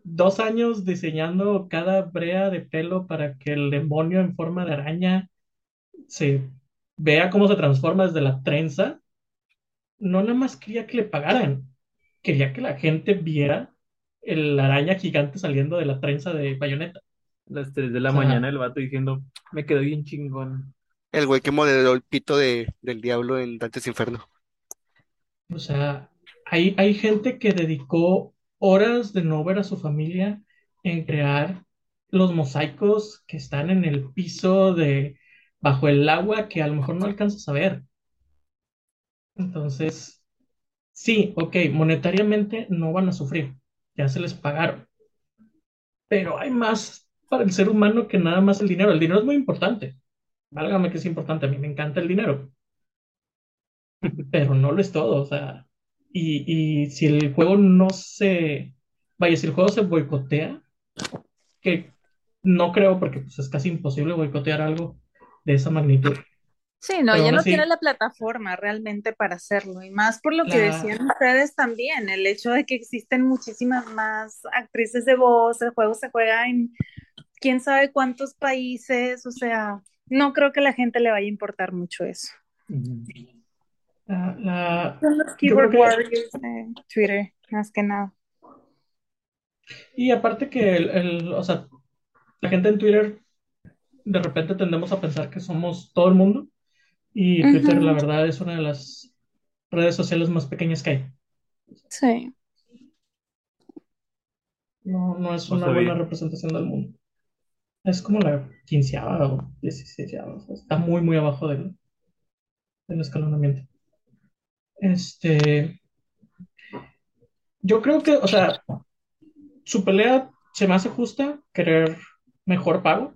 dos años diseñando cada brea de pelo para que el demonio en forma de araña se vea cómo se transforma desde la trenza, no nada más quería que le pagaran, quería que la gente viera el araña gigante saliendo de la trenza de bayoneta. Las 3 de la Ajá. mañana el vato diciendo, me quedó bien chingón. El güey que modeló el pito de, del diablo en Dantes Inferno. O sea, hay, hay gente que dedicó horas de no ver a su familia en crear los mosaicos que están en el piso de bajo el agua que a lo mejor no alcanzas a ver. Entonces, sí, ok, monetariamente no van a sufrir, ya se les pagaron. Pero hay más para el ser humano que nada más el dinero. El dinero es muy importante. Válgame que es importante, a mí me encanta el dinero. Pero no lo es todo, o sea, y, y si el juego no se, vaya, si el juego se boicotea, que no creo porque pues, es casi imposible boicotear algo de esa magnitud. Sí, no, Pero ya no así- tiene la plataforma realmente para hacerlo. Y más por lo que La- decían ustedes también, el hecho de que existen muchísimas más actrices de voz, el juego se juega en quién sabe cuántos países, o sea, no creo que a la gente le vaya a importar mucho eso. La, la- Son los que- warriors de Twitter, más que nada. y aparte que el, el- o sea, la gente en Twitter de repente tendemos a pensar que somos todo el mundo y Twitter la verdad es una de las redes sociales más pequeñas que hay. Sí. No, no es una buena representación del mundo. Es como la quinceava o dieciséisava, o sea, está muy, muy abajo del, del escalonamiento. Este, yo creo que, o sea, su pelea se me hace justa, querer mejor pago.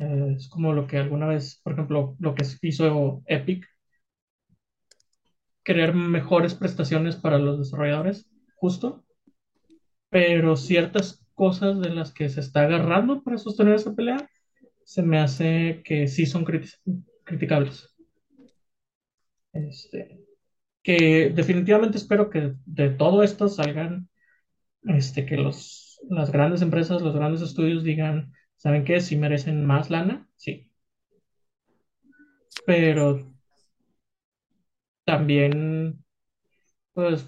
Eh, es como lo que alguna vez, por ejemplo, lo que hizo Epic, querer mejores prestaciones para los desarrolladores, justo. Pero ciertas cosas de las que se está agarrando para sostener esa pelea, se me hace que sí son criti- criticables. Este, que definitivamente espero que de todo esto salgan, este, que los, las grandes empresas, los grandes estudios digan, ¿saben qué? Si merecen más lana, sí. Pero también, pues,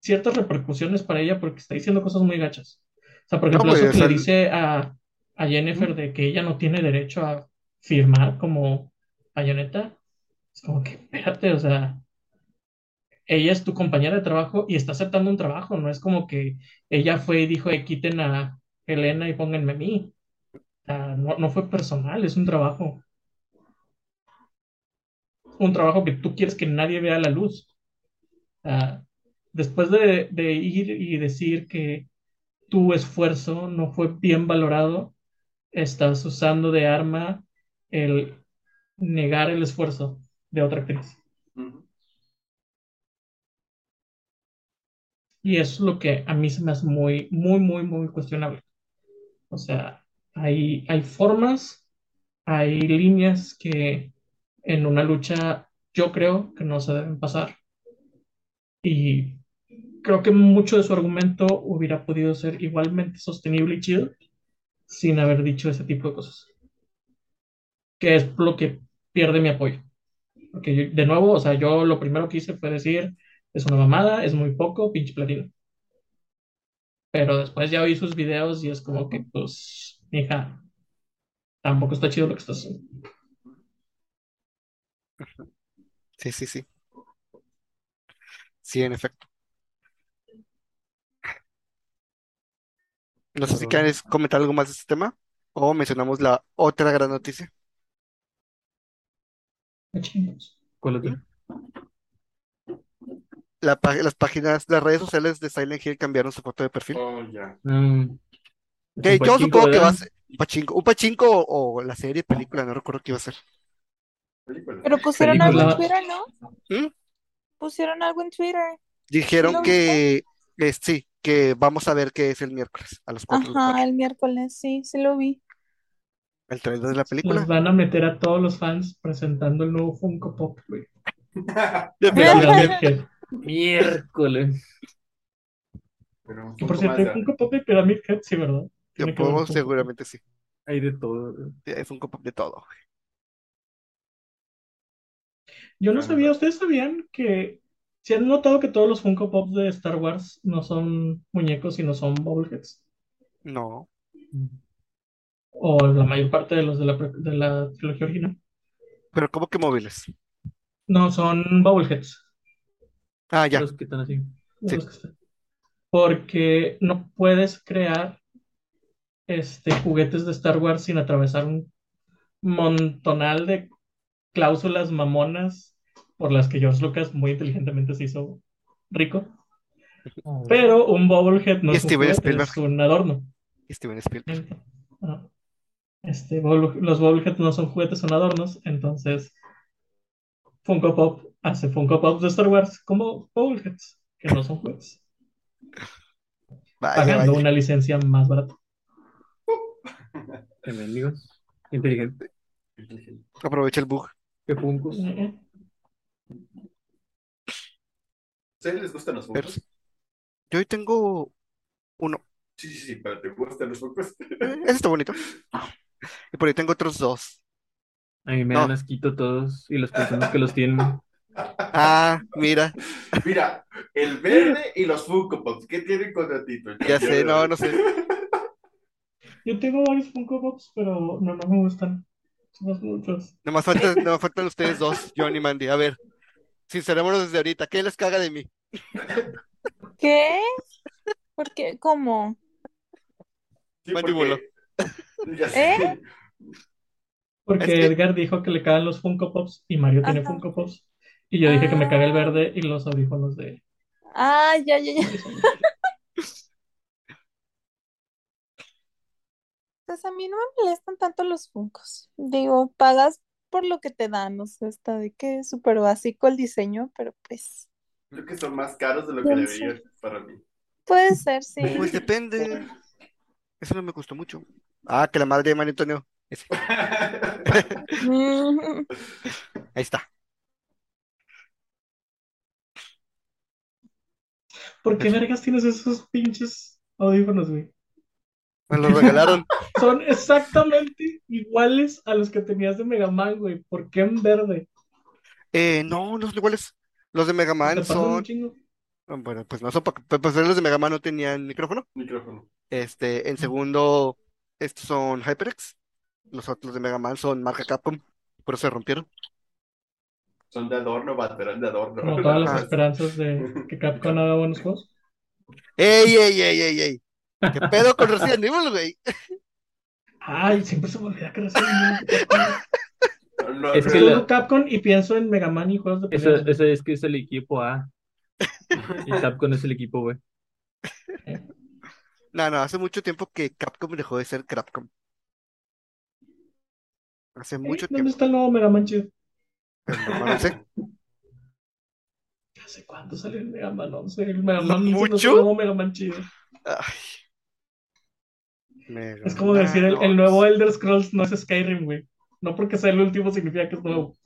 ciertas repercusiones para ella porque está diciendo cosas muy gachas. Sea, por No, ejemplo, güey, eso o que sea, le dice a, a Jennifer de que ella no tiene derecho a firmar como Bayonetta, es como que, espérate, o sea, ella es tu compañera de trabajo y está aceptando un trabajo, no es como que ella fue y dijo, "Eh, quiten a Elena y pónganme a mí. O sea, no, no fue personal, es un trabajo. Un trabajo que tú quieres que nadie vea a la luz. Después de, de ir y decir que tu esfuerzo no fue bien valorado, estás usando de arma el negar el esfuerzo de otra actriz. Y eso es lo que a mí se me hace muy, muy, muy, muy cuestionable. O sea, hay, hay formas, hay líneas que en una lucha yo creo que no se deben pasar. Y creo que mucho de su argumento hubiera podido ser igualmente sostenible y chido sin haber dicho ese tipo de cosas. Que es lo que pierde mi apoyo. Porque de nuevo, o sea, yo lo primero que hice fue decir, es una mamada, es muy poco, pinche platino. Pero después ya oí sus videos y es como que, pues, hija, tampoco está chido lo que estás haciendo. Sí, sí, sí. Sí, en efecto. No sé si quieres comentar algo más de este tema o mencionamos la otra gran noticia. Chingos. ¿Cuál otro? La las páginas, las redes sociales de Silent Hill cambiaron su foto de perfil. Oh, ya. Mm, yo supongo que va a ser pachinko, un pachinko o, o la serie, película, no recuerdo qué iba a ser. Película. Pero pusieron Película. algo en Twitter, ¿no? ¿Mm? Pusieron algo en Twitter. Dijeron ¿Lo que, que sí, que vamos a ver qué es el miércoles a las 4 del Ajá, 4. el miércoles, sí, sí lo vi. El trailer de la Los película. van a meter a todos los fans presentando el nuevo Funko Pop, güey. Miércoles. Pero por poco cierto, más hay de- Funko Pop de Pyramid Head, sí, ¿verdad? Yo Tiene que seguramente sí. Hay de todo. Sí, Es un pop de todo. Yo no sabía, ¿ustedes sabían que si han notado que todos los Funko Pops de Star Wars no son muñecos, sino son bobbleheads? No. O la mayor parte de los de la, pre- de la trilogía original. Pero ¿cómo que móviles? No, son bobbleheads. Ah, ya. Los que están así. Sí. los que están. porque no puedes crear este, juguetes de Star Wars sin atravesar un montonal de cláusulas mamonas por las que George Lucas muy inteligentemente se hizo rico. Pero un bobblehead no es un juguete, es un adorno. Steven Spielberg. Ah. Este, los bobbleheads no son juguetes, son adornos. Entonces, Funko Pop hace Funko Pop de Star Wars como bobbleheads, que no son juguetes, Vaya, pagando vaya. una licencia más barata. Mendigos. Inteligente. Aprovecha el bug. Qué funcos. Eh, eh. ¿Ustedes les gustan los Pero Funkos? yo hoy tengo uno. Sí, sí, sí, pero ¿te gustan los Funkos? Eh, Ese está bonito. Y por ahí tengo otros dos. A mí me No. dan asquito todos y las personas que los tienen. Ah, mira, Mira, el verde y los Funko Pops, ¿qué tienen contra ti? ya sé, no, no sé. Yo tengo varios Funko Pops, pero no, no me gustan. Somos muchos. Nomás faltan, nomás faltan ustedes dos, John y Mandy. A ver, sincerémonos desde ahorita. ¿Qué les caga de mí? ¿Qué? ¿Por qué? ¿Cómo? Sí, Mandíbulo. porque- Ya sé. ¿Eh? Porque Es que- Edgar dijo que le cagan los Funko Pops y Mario tiene. Funko Pops. Y yo dije que me caga el Ah. verde y los audífonos de. Ah, ya, ya, ya. Pues a mí no me molestan tanto los Funkos. Digo, pagas por lo que te dan, o sea, está de que es súper básico el diseño, pero pues Creo que son más caros de lo que deberían para mí. puede ser, sí. Pues depende. Eso no me gustó mucho. Ah, que la madre de Mario Antonio. Ese. Ahí está. ¿Por qué vergas tienes esos pinches audífonos, güey? Me los regalaron. Son exactamente iguales a los que tenías de Mega Man, güey. ¿Por qué en verde? Eh, no, no son iguales. Los de Mega ¿Te Man son. chingo? Bueno, pues no son. Pues pues, los de Mega Man no tenían micrófono. Micrófono. Este, en segundo, estos son HyperX. Los otros de Mega Man son marca Capcom. Por eso se rompieron. Son de adorno, baterán de adorno. Como todas las Ah. esperanzas de que Capcom haga buenos juegos. ¡Ey, ey, ey, ey, ey! ¿Qué pedo con Resident Evil, güey? Ay, siempre se me olvida que vino. No, Es no, que la- Capcom y pienso en Mega Man y juegos de Eso, es que es el equipo A. Y Capcom es el equipo B. No, no, hace mucho tiempo que Capcom dejó de ser Capcom. Hace mucho ¿Eh? ¿Dónde tiempo. está el nuevo Mega Man chido? Pero no, no sé. ¿Hace cuánto salió el Mega Man 11? El Mega ¿No Man 11 no es mucho? el nuevo Mega Man chido. Ay. Mega Es como decir, el, el Man. nuevo Elder Scrolls no es Skyrim, güey. No porque sea el último significa que es nuevo.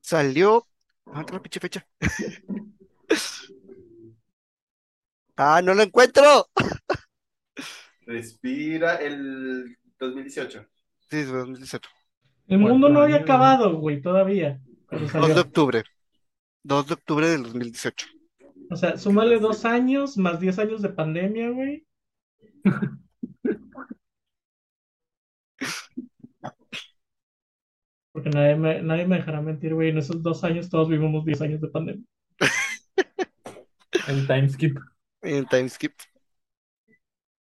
Salió. ¿Dónde la pinche fecha? ¡Ah, no lo encuentro! Respira el 2018. Sí, es 2018. El Bueno, mundo no había acabado, güey, todavía. Cuando 2 de octubre. 2 de octubre del 2018. O sea, súmale dos años más 10 años de pandemia, güey. Porque nadie me, nadie me dejará mentir, güey. En esos dos años todos vivimos 10 años de pandemia. El timeskip. En Timeskip.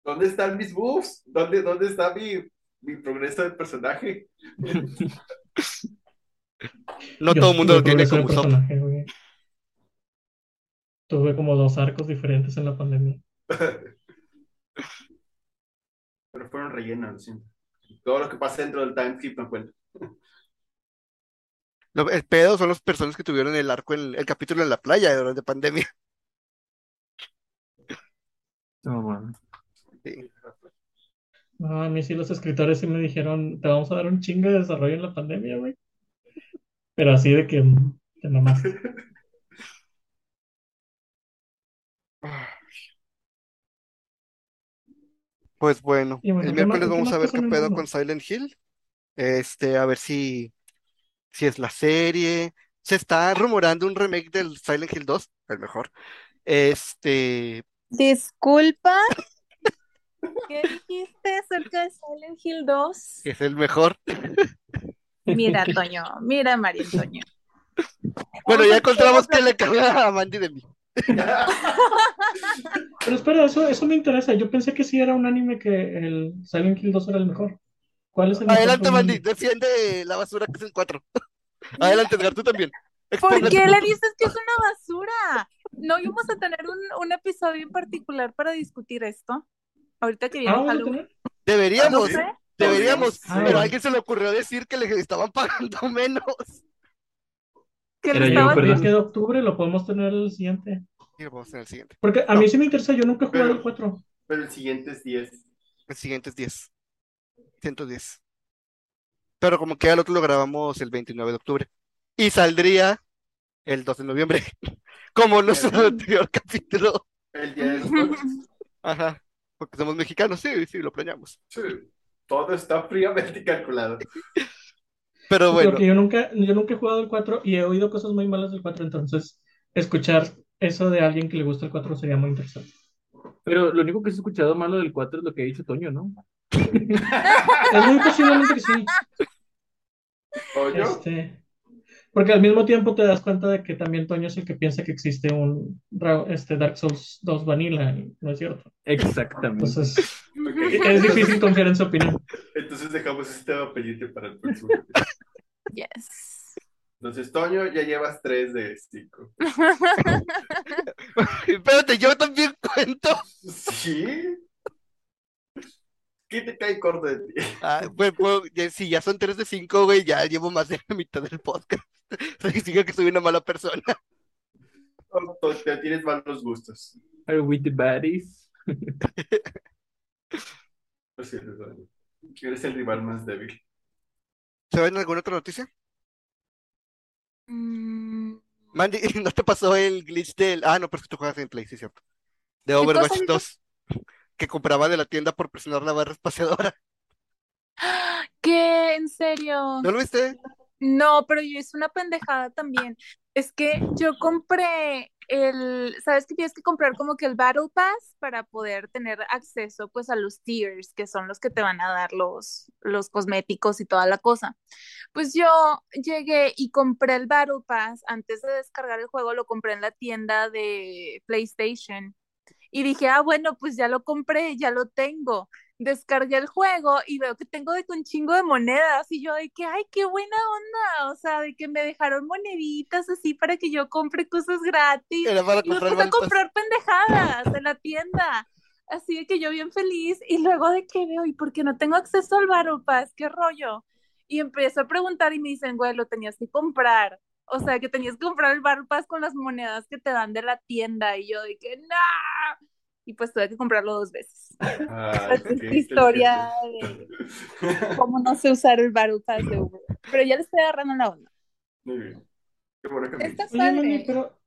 ¿Dónde están mis moves? ¿Dónde, dónde está mi, mi progreso de personaje? No Yo todo el mundo lo tiene como personaje, güey. Tuve como dos arcos diferentes en la pandemia. Pero fueron rellenos, lo siento. Todo lo que pasa dentro del time skip no cuenta. Lo- el pedo son las personas que tuvieron el arco, en, el capítulo en la playa durante pandemia. No, bueno. Sí. No, a mí sí los escritores sí me dijeron, te vamos a dar un chingo de desarrollo en la pandemia, güey. Pero así de que, que nomás. Pues bueno, el ¿qué más- miércoles vamos a ver qué pedo con Silent Hill. Este, a ver si, si es la serie. Se está rumorando un remake del Silent Hill 2, el mejor. Este, Disculpa, ¿qué dijiste acerca de Silent Hill 2? que es el mejor. Mira, Toño, mira, María Antonio. Bueno, ya encontramos que le caga a Mandy de mí. Pero espera, eso, eso me interesa. Yo pensé que sí era un anime que el Silent Hill 2 era el mejor. ¿Cuál es el mejor Adelante, Mandy, defiende la basura que es el 4. Adelante, Edgar, tú también. ¿Por qué le dices que es una basura? No íbamos a tener un, un episodio en particular para discutir esto. Ahorita que viene Ah, ¿vamos a Halloween. tener? Deberíamos, No deberíamos, Ah, pero a alguien se le ocurrió decir que le estaban pagando menos. Que Era le yo, perdón. Es que de octubre lo podemos tener el siguiente. Y vamos en el siguiente. Porque a mí sí me interesa, yo nunca he jugado Pero- el 4. Pero el siguiente es 10. El siguiente es 10. 110. Pero como que el otro lo grabamos el 29 de octubre. Y saldría el 2 de noviembre. Como nuestro anterior capítulo. El día de. Ajá. Porque somos mexicanos, sí, sí, lo planeamos. Sí, todo está fríamente calculado. Pero bueno, Porque yo nunca, yo nunca he jugado el 4 y he oído cosas muy malas del 4, entonces escuchar eso de alguien que le gusta el 4 sería muy interesante. Pero lo único que he escuchado malo del 4 es lo que ha dicho Toño, ¿no? Es muy posiblemente que sí. ¿O yo? Este, porque al mismo tiempo te das cuenta de que también Toño es el que piensa que existe un este, Dark Souls 2 Vanilla, y no es cierto. Exactamente. Entonces, es difícil confiar en su opinión. Entonces dejamos este pendiente para el próximo. Yes. Entonces, Toño, ya llevas 3 de 5. espérate, yo también cuento. ¿Sí? ¿Qué te cae corto de ti? Ah, pues, pues, ya- si ya son 3 de 5, güey, ya llevo más de la mitad del podcast. Significa que soy una mala persona. O o te tienes malos gustos. Are we the baddies? Toño. Eres el rival más débil. ¿Se ven alguna otra noticia? Mm, Mandy, ¿no te pasó el glitch del... Ah, no, pero es que tú juegas en Play, sí, cierto. De Overwatch Vito? 2, que compraba de la tienda por presionar la barra espaciadora. ¿Qué? ¿En serio? ¿No lo viste? No, pero yo hice una pendejada también. Es que yo compré el, ¿sabes que tienes que comprar como que el Battle Pass para poder tener acceso pues a los tiers, que son los que te van a dar los, los cosméticos y toda la cosa? Pues yo llegué y compré el Battle Pass antes de descargar el juego, lo compré en la tienda de PlayStation y dije, ah, bueno, pues ya lo compré, ya lo tengo. Descargué el juego y veo que tengo de que un chingo de monedas y yo de que, ay, qué buena onda, o sea, de que me dejaron moneditas así para que yo compre cosas gratis Era para y me comprar puse a comprar pendejadas en la tienda. Así de que yo bien feliz y luego de que veo, ¿y por qué no tengo acceso al Battle Pass? ¿Qué rollo? Y empiezo a preguntar y me dicen, güey, lo tenías que comprar. O sea, que tenías que comprar el Battle Pass con las monedas que te dan de la tienda. Y yo de que, no. Y pues tuve que comprarlo dos veces. Esta es la historia inteligente. Cómo no sé usar el Battle Pass de Uber. Pero ya le estoy agarrando la onda. Muy bien. Qué bueno que me Está padre. pero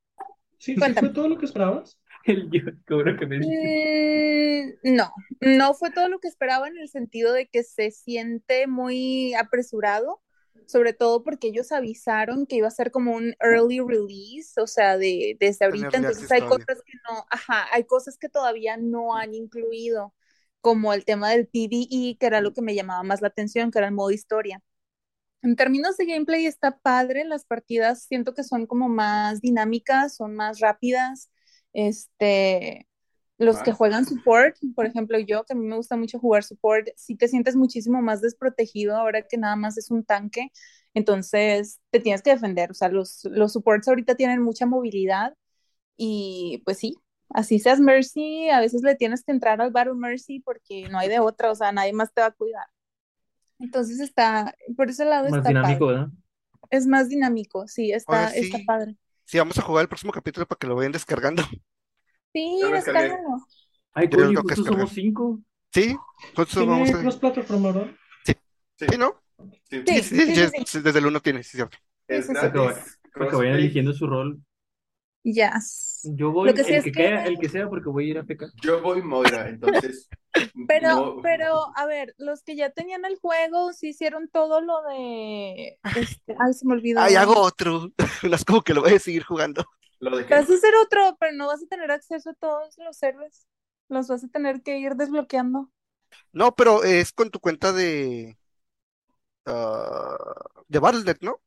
¿sí, fue todo lo que esperabas? El yo, qué bueno que me. Mm, no, no fue todo lo que esperaba en el sentido de que se siente muy apresurado, sobre todo porque ellos avisaron que iba a ser como un early release, o sea, de, desde ahorita, entonces hay cosas que no, ajá, hay cosas que todavía no han incluido, como el tema del PvE, que era lo que me llamaba más la atención, que era el modo historia. En términos de gameplay está padre, las partidas siento que son como más dinámicas, son más rápidas. Este, los que juegan support, por ejemplo, yo, que a mí me gusta mucho jugar support, sí te sientes muchísimo más desprotegido ahora que nada más es un tanque, entonces te tienes que defender, o sea, los, los supports ahorita tienen mucha movilidad y pues sí, así seas Mercy, a veces le tienes que entrar al Battle Mercy porque no hay de otra, o sea, nadie más te va a cuidar. Entonces está, por ese lado Más está dinámico, padre. ¿verdad? Es más dinámico, sí, está, Oye, está sí. padre. Sí, vamos a jugar el próximo capítulo para que lo vayan descargando. Sí, Ya descárgalo. Ay, Yo coño, que somos cinco. Sí, entonces vamos Tiene a... cross plataforma, ¿verdad? Sí, Sí, ¿no? sí. Sí, Sí, sí, sí, ya- sí, sí. sí, desde el uno tiene, sí, cierto. Es gratis. para que vayan eligiendo su rol. Yes. Yo voy, Lo que sí el es que, que- caiga- el que sea, porque voy a ir a pecar. Yo voy Moira, entonces. Pero, no- pero, a ver, los que ya tenían el juego, sí hicieron todo lo de, este, ay, se me olvidó. Ay, hago otro. Es como que lo voy a seguir jugando. Lo de que. Vas a hacer otro, pero no vas a tener acceso a todos los héroes. Los vas a tener que ir desbloqueando. No, pero es con tu cuenta de... ah, de Battle.net, ¿no?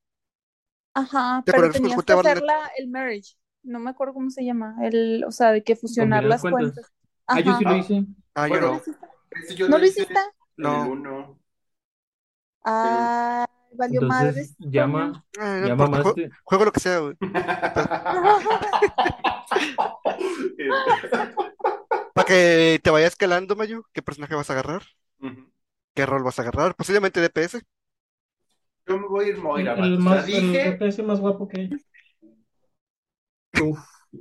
Ajá, ¿Te pero tenías que juego de hacer Battle.net? la, el merge. no me acuerdo cómo se llama, el, o sea, de que fusionar las cuentas. cuentas. Ah, yo sí lo hice. Ah, yo Bueno, no. Yo ¿No lo hice hiciste? No. Ah, valió madres. Entonces, llama, Ah, no importa, jue- mamaste. juego lo que sea, güey. Para que te vaya escalando, Mayo, ¿qué personaje vas a agarrar? ¿Qué rol vas a agarrar? Posiblemente DPS. Yo me voy a ir Moira, el vato. O sea, más, el dije, DPS más guapo que ella. Uf,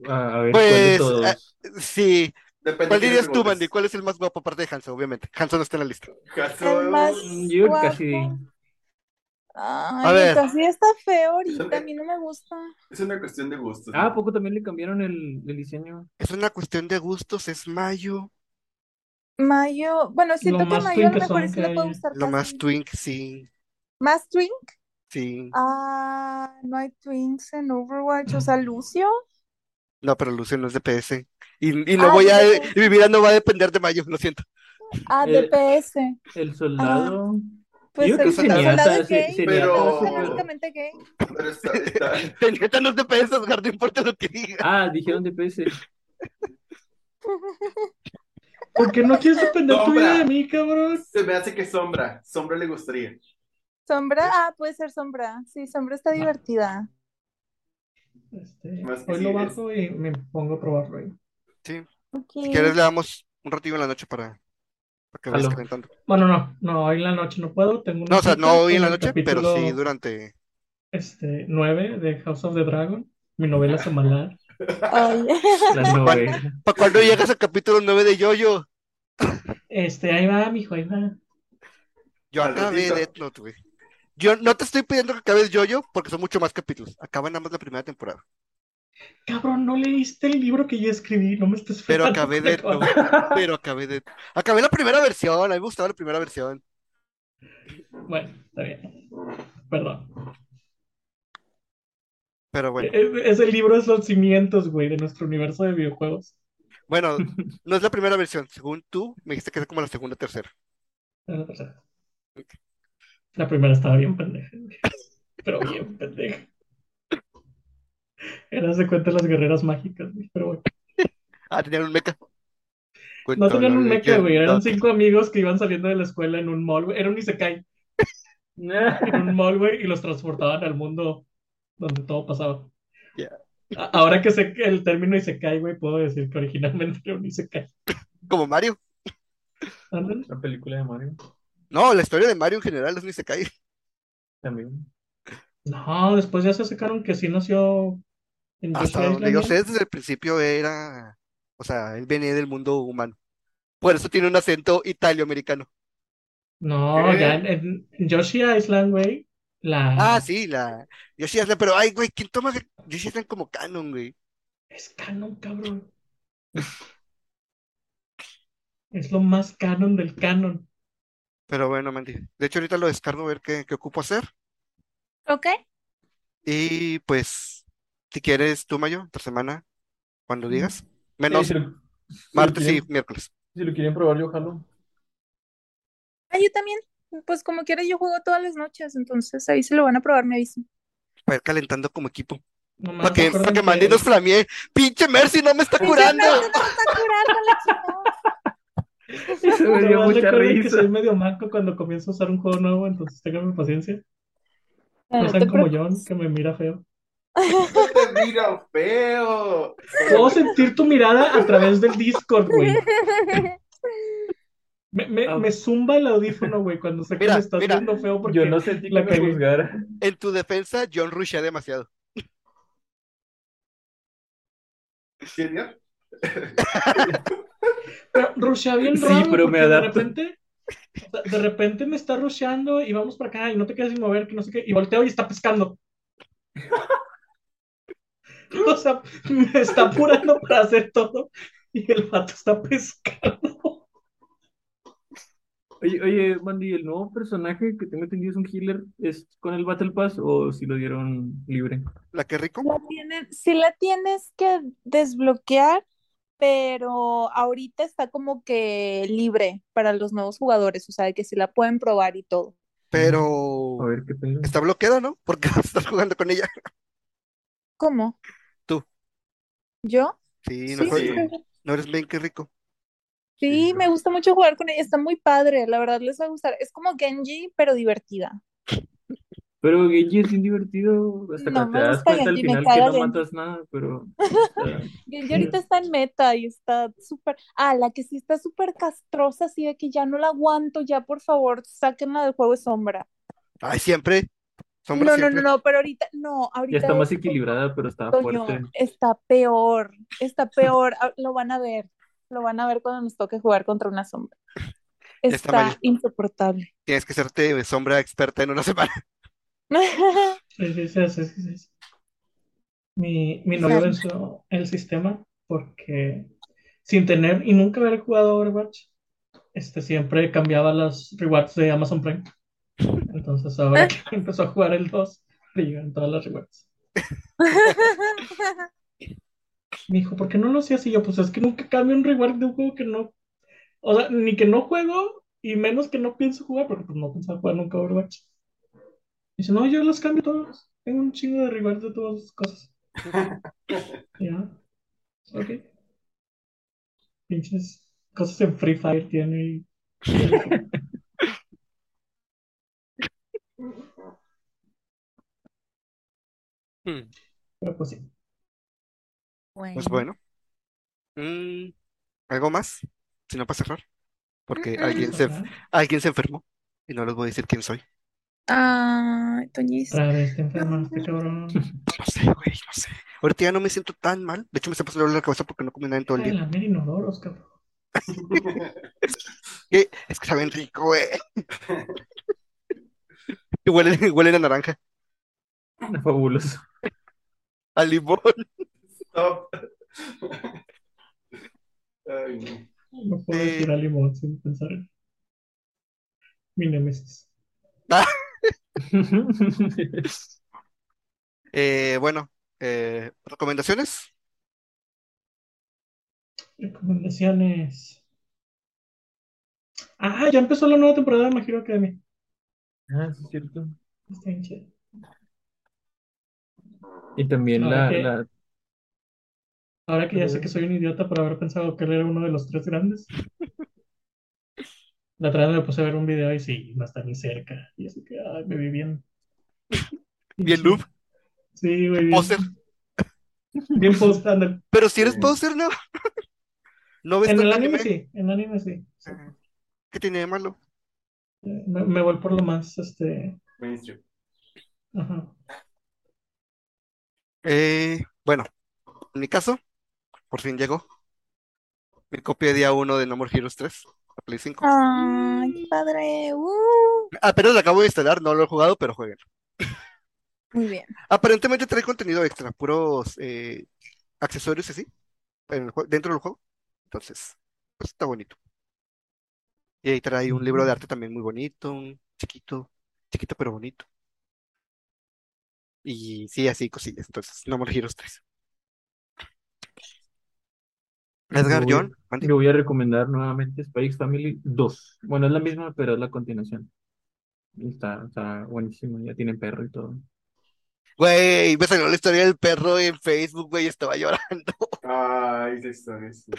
a, ver, ¿cuál de Pues, todos? ah, sí. depende ¿Cuál dirías tú. Mandy? ¿Cuál es el más guapo aparte de Hanzo, obviamente? Hanzo no está en la lista. Más Mm, Yo guapo. casi. Ay, ver. casi está feo ahorita, Son- a mí no me gusta. Es una cuestión de gustos. Ah, ¿a poco también le cambiaron el, el diseño? Es una cuestión de gustos, es Mayo. Mayo, bueno, siento que Mayo a lo mejor sí le puede gustar Lo más twink, sí, ¿Más twink? sí. Ah, no hay twinks en Overwatch, o sea, Lucio. No, pero Lucio no es DPS. Y, y no Ah, voy a, DPS. y mi vida no va a depender de Mayo, lo siento. Ah, Eh, DPS. El soldado. Pues creo que soldado es se- gay. Pero- genéticamente gay. Pero está, está- es DPS, Oscar, no importa lo que diga. Ah, dijeron DPS. ¿Por qué no quieres depender tu vida de mí, cabrón? Se me hace que Sombra. Sombra le gustaría. Sombra, ah, puede ser sombra. Sí, sombra está divertida. Este, Más hoy sí, lo es- bajo y me pongo a probarlo ahí. Sí. Ok. Si quieres, le damos un ratillo en la noche para, para que vayas Jalo. calentando. Bueno, no, no, hoy en la noche no puedo. Tengo una No, o sea, no hoy en la noche, pero sí durante. Este, 9 de House of the Dragon, mi novela semanal. Ay. La novela. ¿Para cuándo llegas al capítulo 9 de Yoyo? Este, ahí va, mijo, ahí va. Yo acabé. Death Note, güey. Yo no te estoy pidiendo que acabes Yoyo porque son mucho más capítulos. Acaba nada más la primera temporada. Cabrón, no leíste el libro que yo escribí, no me estés Pero acabé Note. Pero acabé Death Acabé la primera versión. A mí me gustaba la primera versión. Bueno, está bien. Perdón. Pero bueno. Es, es el libro de los cimientos, güey, de nuestro universo de videojuegos. Bueno, no es la primera versión. Según tú, me dijiste que es como la segunda o tercera. Es la tercera. La primera estaba bien pendeja. Pero bien pendeja. Eras de cuenta las guerreras mágicas, güey. Pero bueno. Ah, tenían un mecha. No tenían un mecha, güey. Eran cinco. amigos que iban saliendo de la escuela en un mall, güey. Era un Isekai. En un mall, güey, y los transportaban al mundo donde todo pasaba. Ya. A- Ahora que sé que el término Isekai, güey, puedo decir que originalmente era un Isekai. Como Mario. La película de Mario No, la historia de Mario en general es un Isekai. también. No, después ya se sacaron que sí nació Hasta donde yo sé, desde el principio era. O sea, él venía del mundo humano. Por eso tiene un acento italoamericano. No, ¿Qué? ya en, en Yoshi Island, güey, la... Ah, sí, la Yoshi Island, pero ay, güey, ¿quién toma Yoshi Island como canon, güey? Es canon, cabrón. Es lo más canon del canon. Pero bueno, Mandy. De hecho, ahorita lo descargo a ver qué, qué ocupo hacer. Ok. Y pues, si quieres tú, Mayo, otra semana, cuando digas. Sí, Menos si lo, si lo martes y miércoles. si lo quieren probar, yo jalo. Ah, yo también. Pues como quiera, yo juego todas las noches, entonces ahí se lo van a probar, me avisan. Para ir calentando como equipo. Para que, para que Mandy que- nos flamee. ¡Pinche Mercy no me está Pinche curando! Mercy no me está curando la. Eso me dio mucha recuerden que soy medio manco cuando comienzo a usar un juego nuevo, entonces tengan paciencia. No, No no sean como. John, que me mira feo. No te mira feo. Puedo sentir tu mirada a través del Discord, güey. Me, me, Ah. me zumba el audífono, güey, cuando sé que Mira, me estás mira. viendo feo porque Yo no sentí que la me cagué. juzgara. En tu defensa, John rushea demasiado. ¿Qué día? Pero rushea bien Sí, raro, pero me porque de adapto. repente, de repente me está rusheando y vamos para acá y no te quedas sin mover, que no sé qué, y volteo y está pescando. O sea, me está apurando para hacer todo y el vato está pescando. Oye, oye, Mandy, ¿el nuevo personaje que tengo entendido es un healer? ¿Es con el Battle Pass o si lo dieron libre? ¿La que rico? La tienen, sí la tienes que desbloquear, pero ahorita está como que libre para los nuevos jugadores, o sea, que sí la pueden probar y todo. Pero A ver qué está bloqueada, ¿no? Porque vas a estar jugando con ella. ¿Cómo? ¿Yo? Sí, no, Sí, no- eres bien que rico. Sí, Sí, me gusta mucho jugar con ella, está muy padre, la verdad les va a gustar. Es como Genji, pero divertida. Pero Genji es bien divertido, hasta No que me te das gusta cuenta al Genji, me final que no Genji. matas nada, pero está- Genji ahorita está en meta y está súper. Ah, la que sí está súper castrosa, así de que ya no la aguanto, ya por favor, sáquenla del juego de sombra. Ay, siempre. Sombra No, no, no, siempre. no, pero ahorita, no, ya ahorita está más equilibrada, pero está Toño, fuerte. está peor, está peor, ah, lo van a ver, lo van a ver cuando nos toque jugar contra una sombra. está insoportable. Tienes que serte sombra experta en una semana. Sí, sí, sí, sí, sí, sí. Mi, mi novio venció el sistema porque sin tener y nunca haber jugado Overwatch, este siempre cambiaba las rewards de Amazon Prime. Entonces ahora que empezó a jugar el 2, le llegan todas las rewards. Me dijo, ¿por qué no lo hacías? Y yo, pues es que nunca cambio un reward de un juego que no, o sea, ni que no juego y menos que no pienso jugar, porque pues no pensaba jugar nunca Overwatch. Dice, no, yo los cambio todos. Tengo un chingo de rewards de todas las cosas. Ya. Ok. Pinches cosas en Free Fire tiene y... Hmm. Pero pues sí. Pues bueno. Mm, ¿algo más? Si no, para cerrar. Porque Mm, alguien se, alguien se enfermó. Y no les voy a decir quién soy. Otra vez te enfermaste, cabrón. No sé, güey, no sé. Ahorita ya no me siento tan mal. De hecho, me está pasando la cabeza porque no comí nada en todo el Ay, día. la mera inodoros, cabrón. ¿Qué? Es que saben rico, güey. Y huelen, huelen a naranja, Fabuloso. A limón. Stop. Ay, no. No puedo decir a limón sin pensar en mi némesis. Eh, bueno, eh, recomendaciones. Recomendaciones. Ah, ya empezó la nueva temporada de My Hero Academia. Ah, sí es cierto. Está bien chido. Y también Ahora la, que- la, Ahora que ya sé que soy un idiota por haber pensado que él era uno de los tres grandes. La otra vez me puse a ver un video y sí, no está ni cerca. Y así que, ay, me vi bien. Bien noob. Sí, güey. Bien, Poser. bien post ándale. Pero si eres poser, ¿no? ¿No ves En el anime anime? sí, en el anime sí. ¿Qué tiene de malo? Eh, Me, me voy por lo más, este, Mainstream. ajá. Eh, bueno, en mi caso, por fin llegó mi copia de día 1 de No More Heroes 3, a Play 5. Ay, qué padre. Uh, Apenas lo acabo de instalar, no lo he jugado, pero jueguen. muy bien. Aparentemente trae contenido extra, puros eh, accesorios y así, en el dentro del juego. Entonces, pues está bonito. Y ahí trae un libro de arte también muy bonito, un chiquito, chiquito pero bonito. Y sí, así cosillas. Entonces, No More Heroes 3. Edgar, Yo voy- John, Andy. yo voy a recomendar nuevamente X Family 2. Bueno, es la misma, pero es la continuación. Y Está, está buenísimo, ya tienen perro y todo. Güey, me salió la historia del perro en Facebook, güey, estaba llorando. Ay, esa historia sí.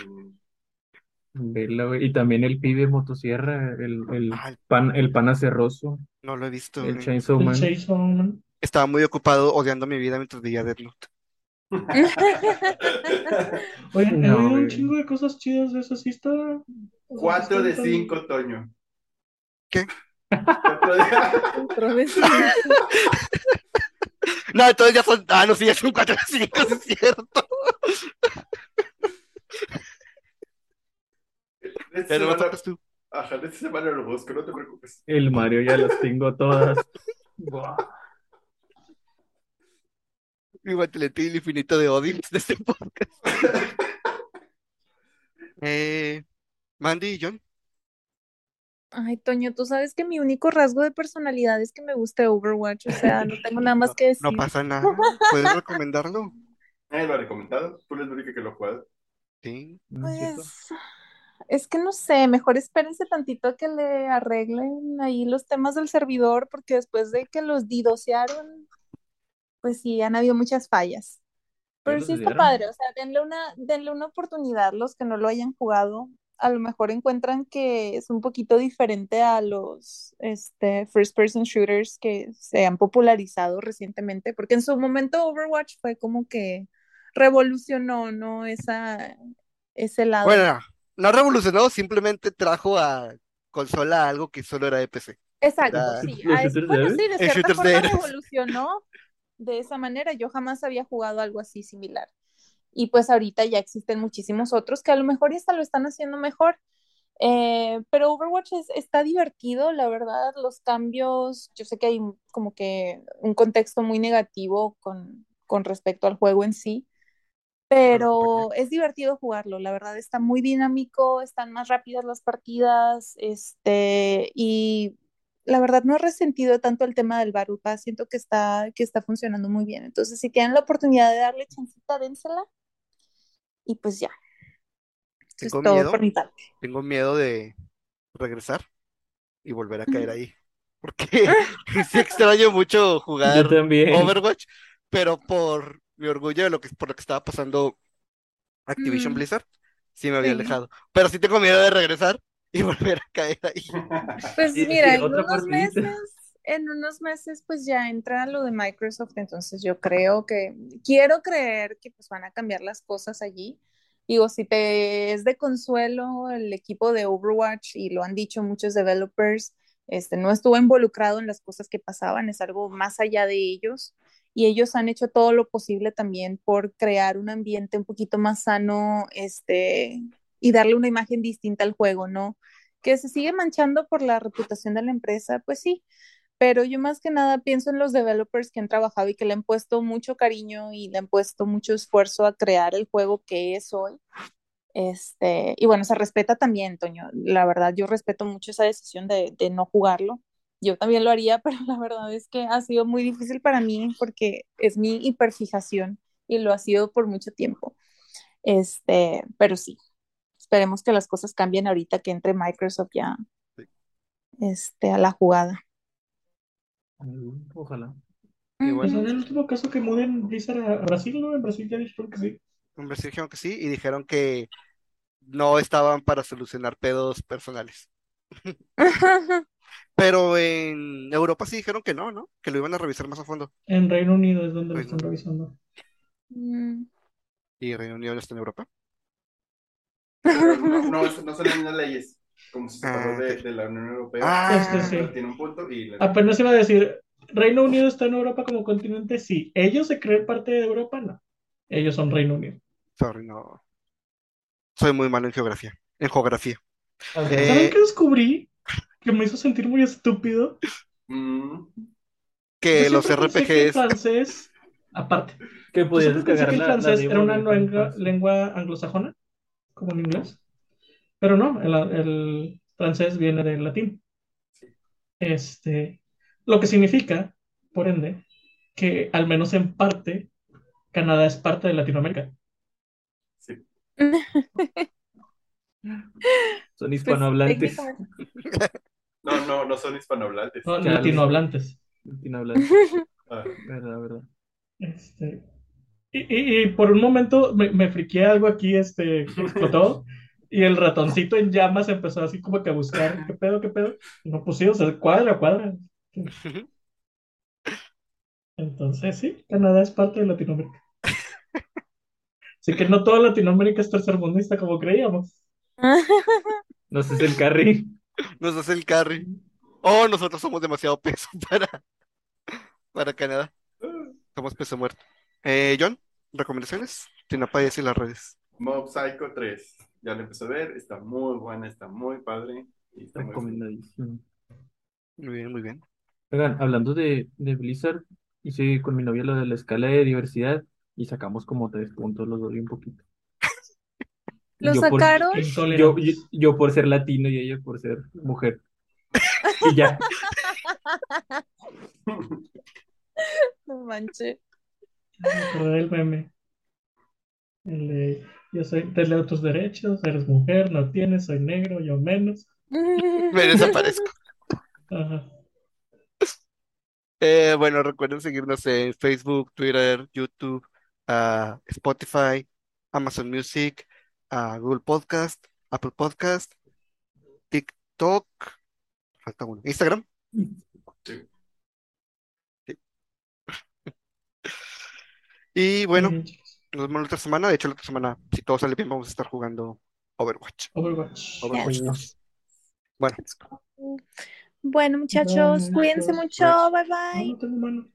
Vela, güey. Y también el pibe motosierra, el, el Ah, el- pan, el pana cerroso, no lo he visto, el güey. Chainsaw El Man. Chainsaw Man. Estaba muy ocupado odiando mi vida mientras veía Death Note. Oye, he No, oído un chingo de cosas chidas de eso, sí está. Cuatro de cinco, Toño. ¿Qué? Cuatro de... Otra vez. No, entonces ya son. Ah, no, sí, ya son 4 o 5, es cierto. Esta Ya no tocas tú. Ajá, esta semana lo busco, no te preocupes. El Mario ya las tengo todas. Buah. Mi guantelete infinito de odio de este podcast. Eh, Mandy y John. Ay, Toño, tú sabes que mi único rasgo de personalidad es que me guste Overwatch, o sea, no tengo nada más que No decir. pasa nada. ¿Puedes recomendarlo? Nadie lo ha recomendado. Tú eres la única que lo juega. Sí. ¿No es? Pues, es que no sé, mejor espérense tantito a que le arreglen ahí los temas del servidor, porque después de que los didosearon, pues sí, han habido muchas fallas. Pero sí está padre, o sea, denle una, denle una oportunidad los que no lo hayan jugado. A lo mejor encuentran que es un poquito diferente a los este, first person shooters que se han popularizado recientemente, porque en su momento Overwatch fue como que revolucionó, ¿no? Esa, ese lado. Bueno, no revolucionó, simplemente trajo a consola algo que solo era de PC. Exacto, Era- sí. ¿Los a- shooters de bueno, sí, de cierta forma revolucionó de esa manera. Yo jamás había jugado algo así similar. Y pues ahorita ya existen muchísimos otros que a lo mejor ya hasta lo están haciendo mejor. Eh, pero Overwatch es- está divertido, la verdad, los cambios, yo sé que hay como que un contexto muy negativo con, con respecto al juego en sí, pero es divertido jugarlo, la verdad está muy dinámico, están más rápidas las partidas, este, y la verdad no he resentido tanto el tema del Pass, siento que está, que está funcionando muy bien, entonces si tienen la oportunidad de darle chancita, dénsela, y pues ya. Eso es Tengo todo miedo. por mi parte. Tengo miedo de regresar y volver a caer ahí. Porque sí extraño mucho jugar. Overwatch, pero por mi orgullo de lo que, por lo que estaba pasando Activision Mm. Blizzard, sí me había Sí. alejado. Pero sí tengo miedo de regresar y volver a caer ahí. Pues Sí, mira, sí, en unos partidita. meses, en unos meses pues ya entra lo de Microsoft, entonces yo creo que, quiero creer que pues van a cambiar las cosas allí. Digo, si te es de consuelo el equipo de Overwatch y lo han dicho muchos developers, este no estuvo involucrado en las cosas que pasaban, es algo más allá de ellos y ellos han hecho todo lo posible también por crear un ambiente un poquito más sano, este y darle una imagen distinta al juego, ¿no? que se sigue manchando por la reputación de la empresa, pues sí, pero yo más que nada pienso en los developers que han trabajado y que le han puesto mucho cariño y le han puesto mucho esfuerzo a crear el juego que es hoy. Este, y bueno, se respeta también, Toño. La verdad, yo respeto mucho esa decisión de, de no jugarlo. Yo también lo haría, pero la verdad es que ha sido muy difícil para mí porque es mi hiperfijación y lo ha sido por mucho tiempo. Este, pero sí, esperemos que las cosas cambien ahorita que entre Microsoft ya Sí. este, a la jugada. Ojalá. Y Pues en el último caso que muden Blizzard a Brasil, ¿no? En Brasil ya dijeron que sí. en Brasil dijeron que sí y dijeron que no estaban para solucionar pedos personales. Pero en Europa sí dijeron que no, ¿no? Que lo iban a revisar más a fondo. En Reino Unido es donde lo están Unido. revisando. Mm, Y Reino Unido no está en Europa. Pero no, no, no son las mismas leyes. Como se separó Ah, de, la Unión Europea. Ah, Este sí. Pero tiene un punto y la- Apenas iba a decir, Reino Unido está en Europa como continente, sí. Ellos se creen parte de Europa, no. Ellos son Reino Unido. sorry, no. Soy muy malo en geografía. En geografía. Ok. Eh, ¿Saben qué descubrí? Que me hizo sentir muy estúpido. Mm, que Yo los pensé que el RPGs. francés, aparte, Que pensé descargar que el la, la francés era una lengua anglosajona, como en inglés. Pero no, el, el francés viene del latín. Este, lo que significa, por ende, que al menos en parte, Canadá es parte de Latinoamérica. sí. Son pues hispanohablantes. No, no, no son hispanohablantes. No, latinohablantes. Latinohablantes. Ah, Verdad, verdad. Este, y, y- y por un momento me, me friqué algo aquí, este, explotó, y el ratoncito en llamas empezó así como que a buscar, ¿qué pedo, qué pedo? No, pues sí, o sea, cuadra, cuadra. Entonces, sí, Canadá es parte de Latinoamérica. Así que no toda Latinoamérica es tercermundista como creíamos. No sé, es el carry. Nos hace el carry. Oh, nosotros somos demasiado peso para, para Canadá. Somos peso muerto. Eh, John, ¿recomendaciones? Tinapayas y las redes. Mob Psycho 3. Ya lo empecé a ver. Está muy buena, está muy padre. Y está muy Recomendadísimo. Muy bien, muy bien. Oigan, hablando de, de Blizzard, hice con mi novia lo de la escala de diversidad y sacamos como tres puntos, los doy un poquito. ¿Lo Yo por- sacaron? yo, yo por ser latino y ella por ser mujer. Y ya. No manches. Del meme. El de, yo soy, te leo tus derechos, eres mujer, no tienes, soy negro, yo menos. Me desaparezco. Ajá. Eh, bueno, recuerden seguirnos en Facebook, Twitter, YouTube, a Spotify, Amazon Music, a Google Podcast, Apple Podcast, TikTok, falta uno, Instagram. Sí. Y bueno, nos vemos la otra semana. De hecho, la otra semana, si todo sale bien, vamos a estar jugando Overwatch. Overwatch. Overwatch Yes. 2. Bueno, Bueno, muchachos, cuídense mucho. Bye bye.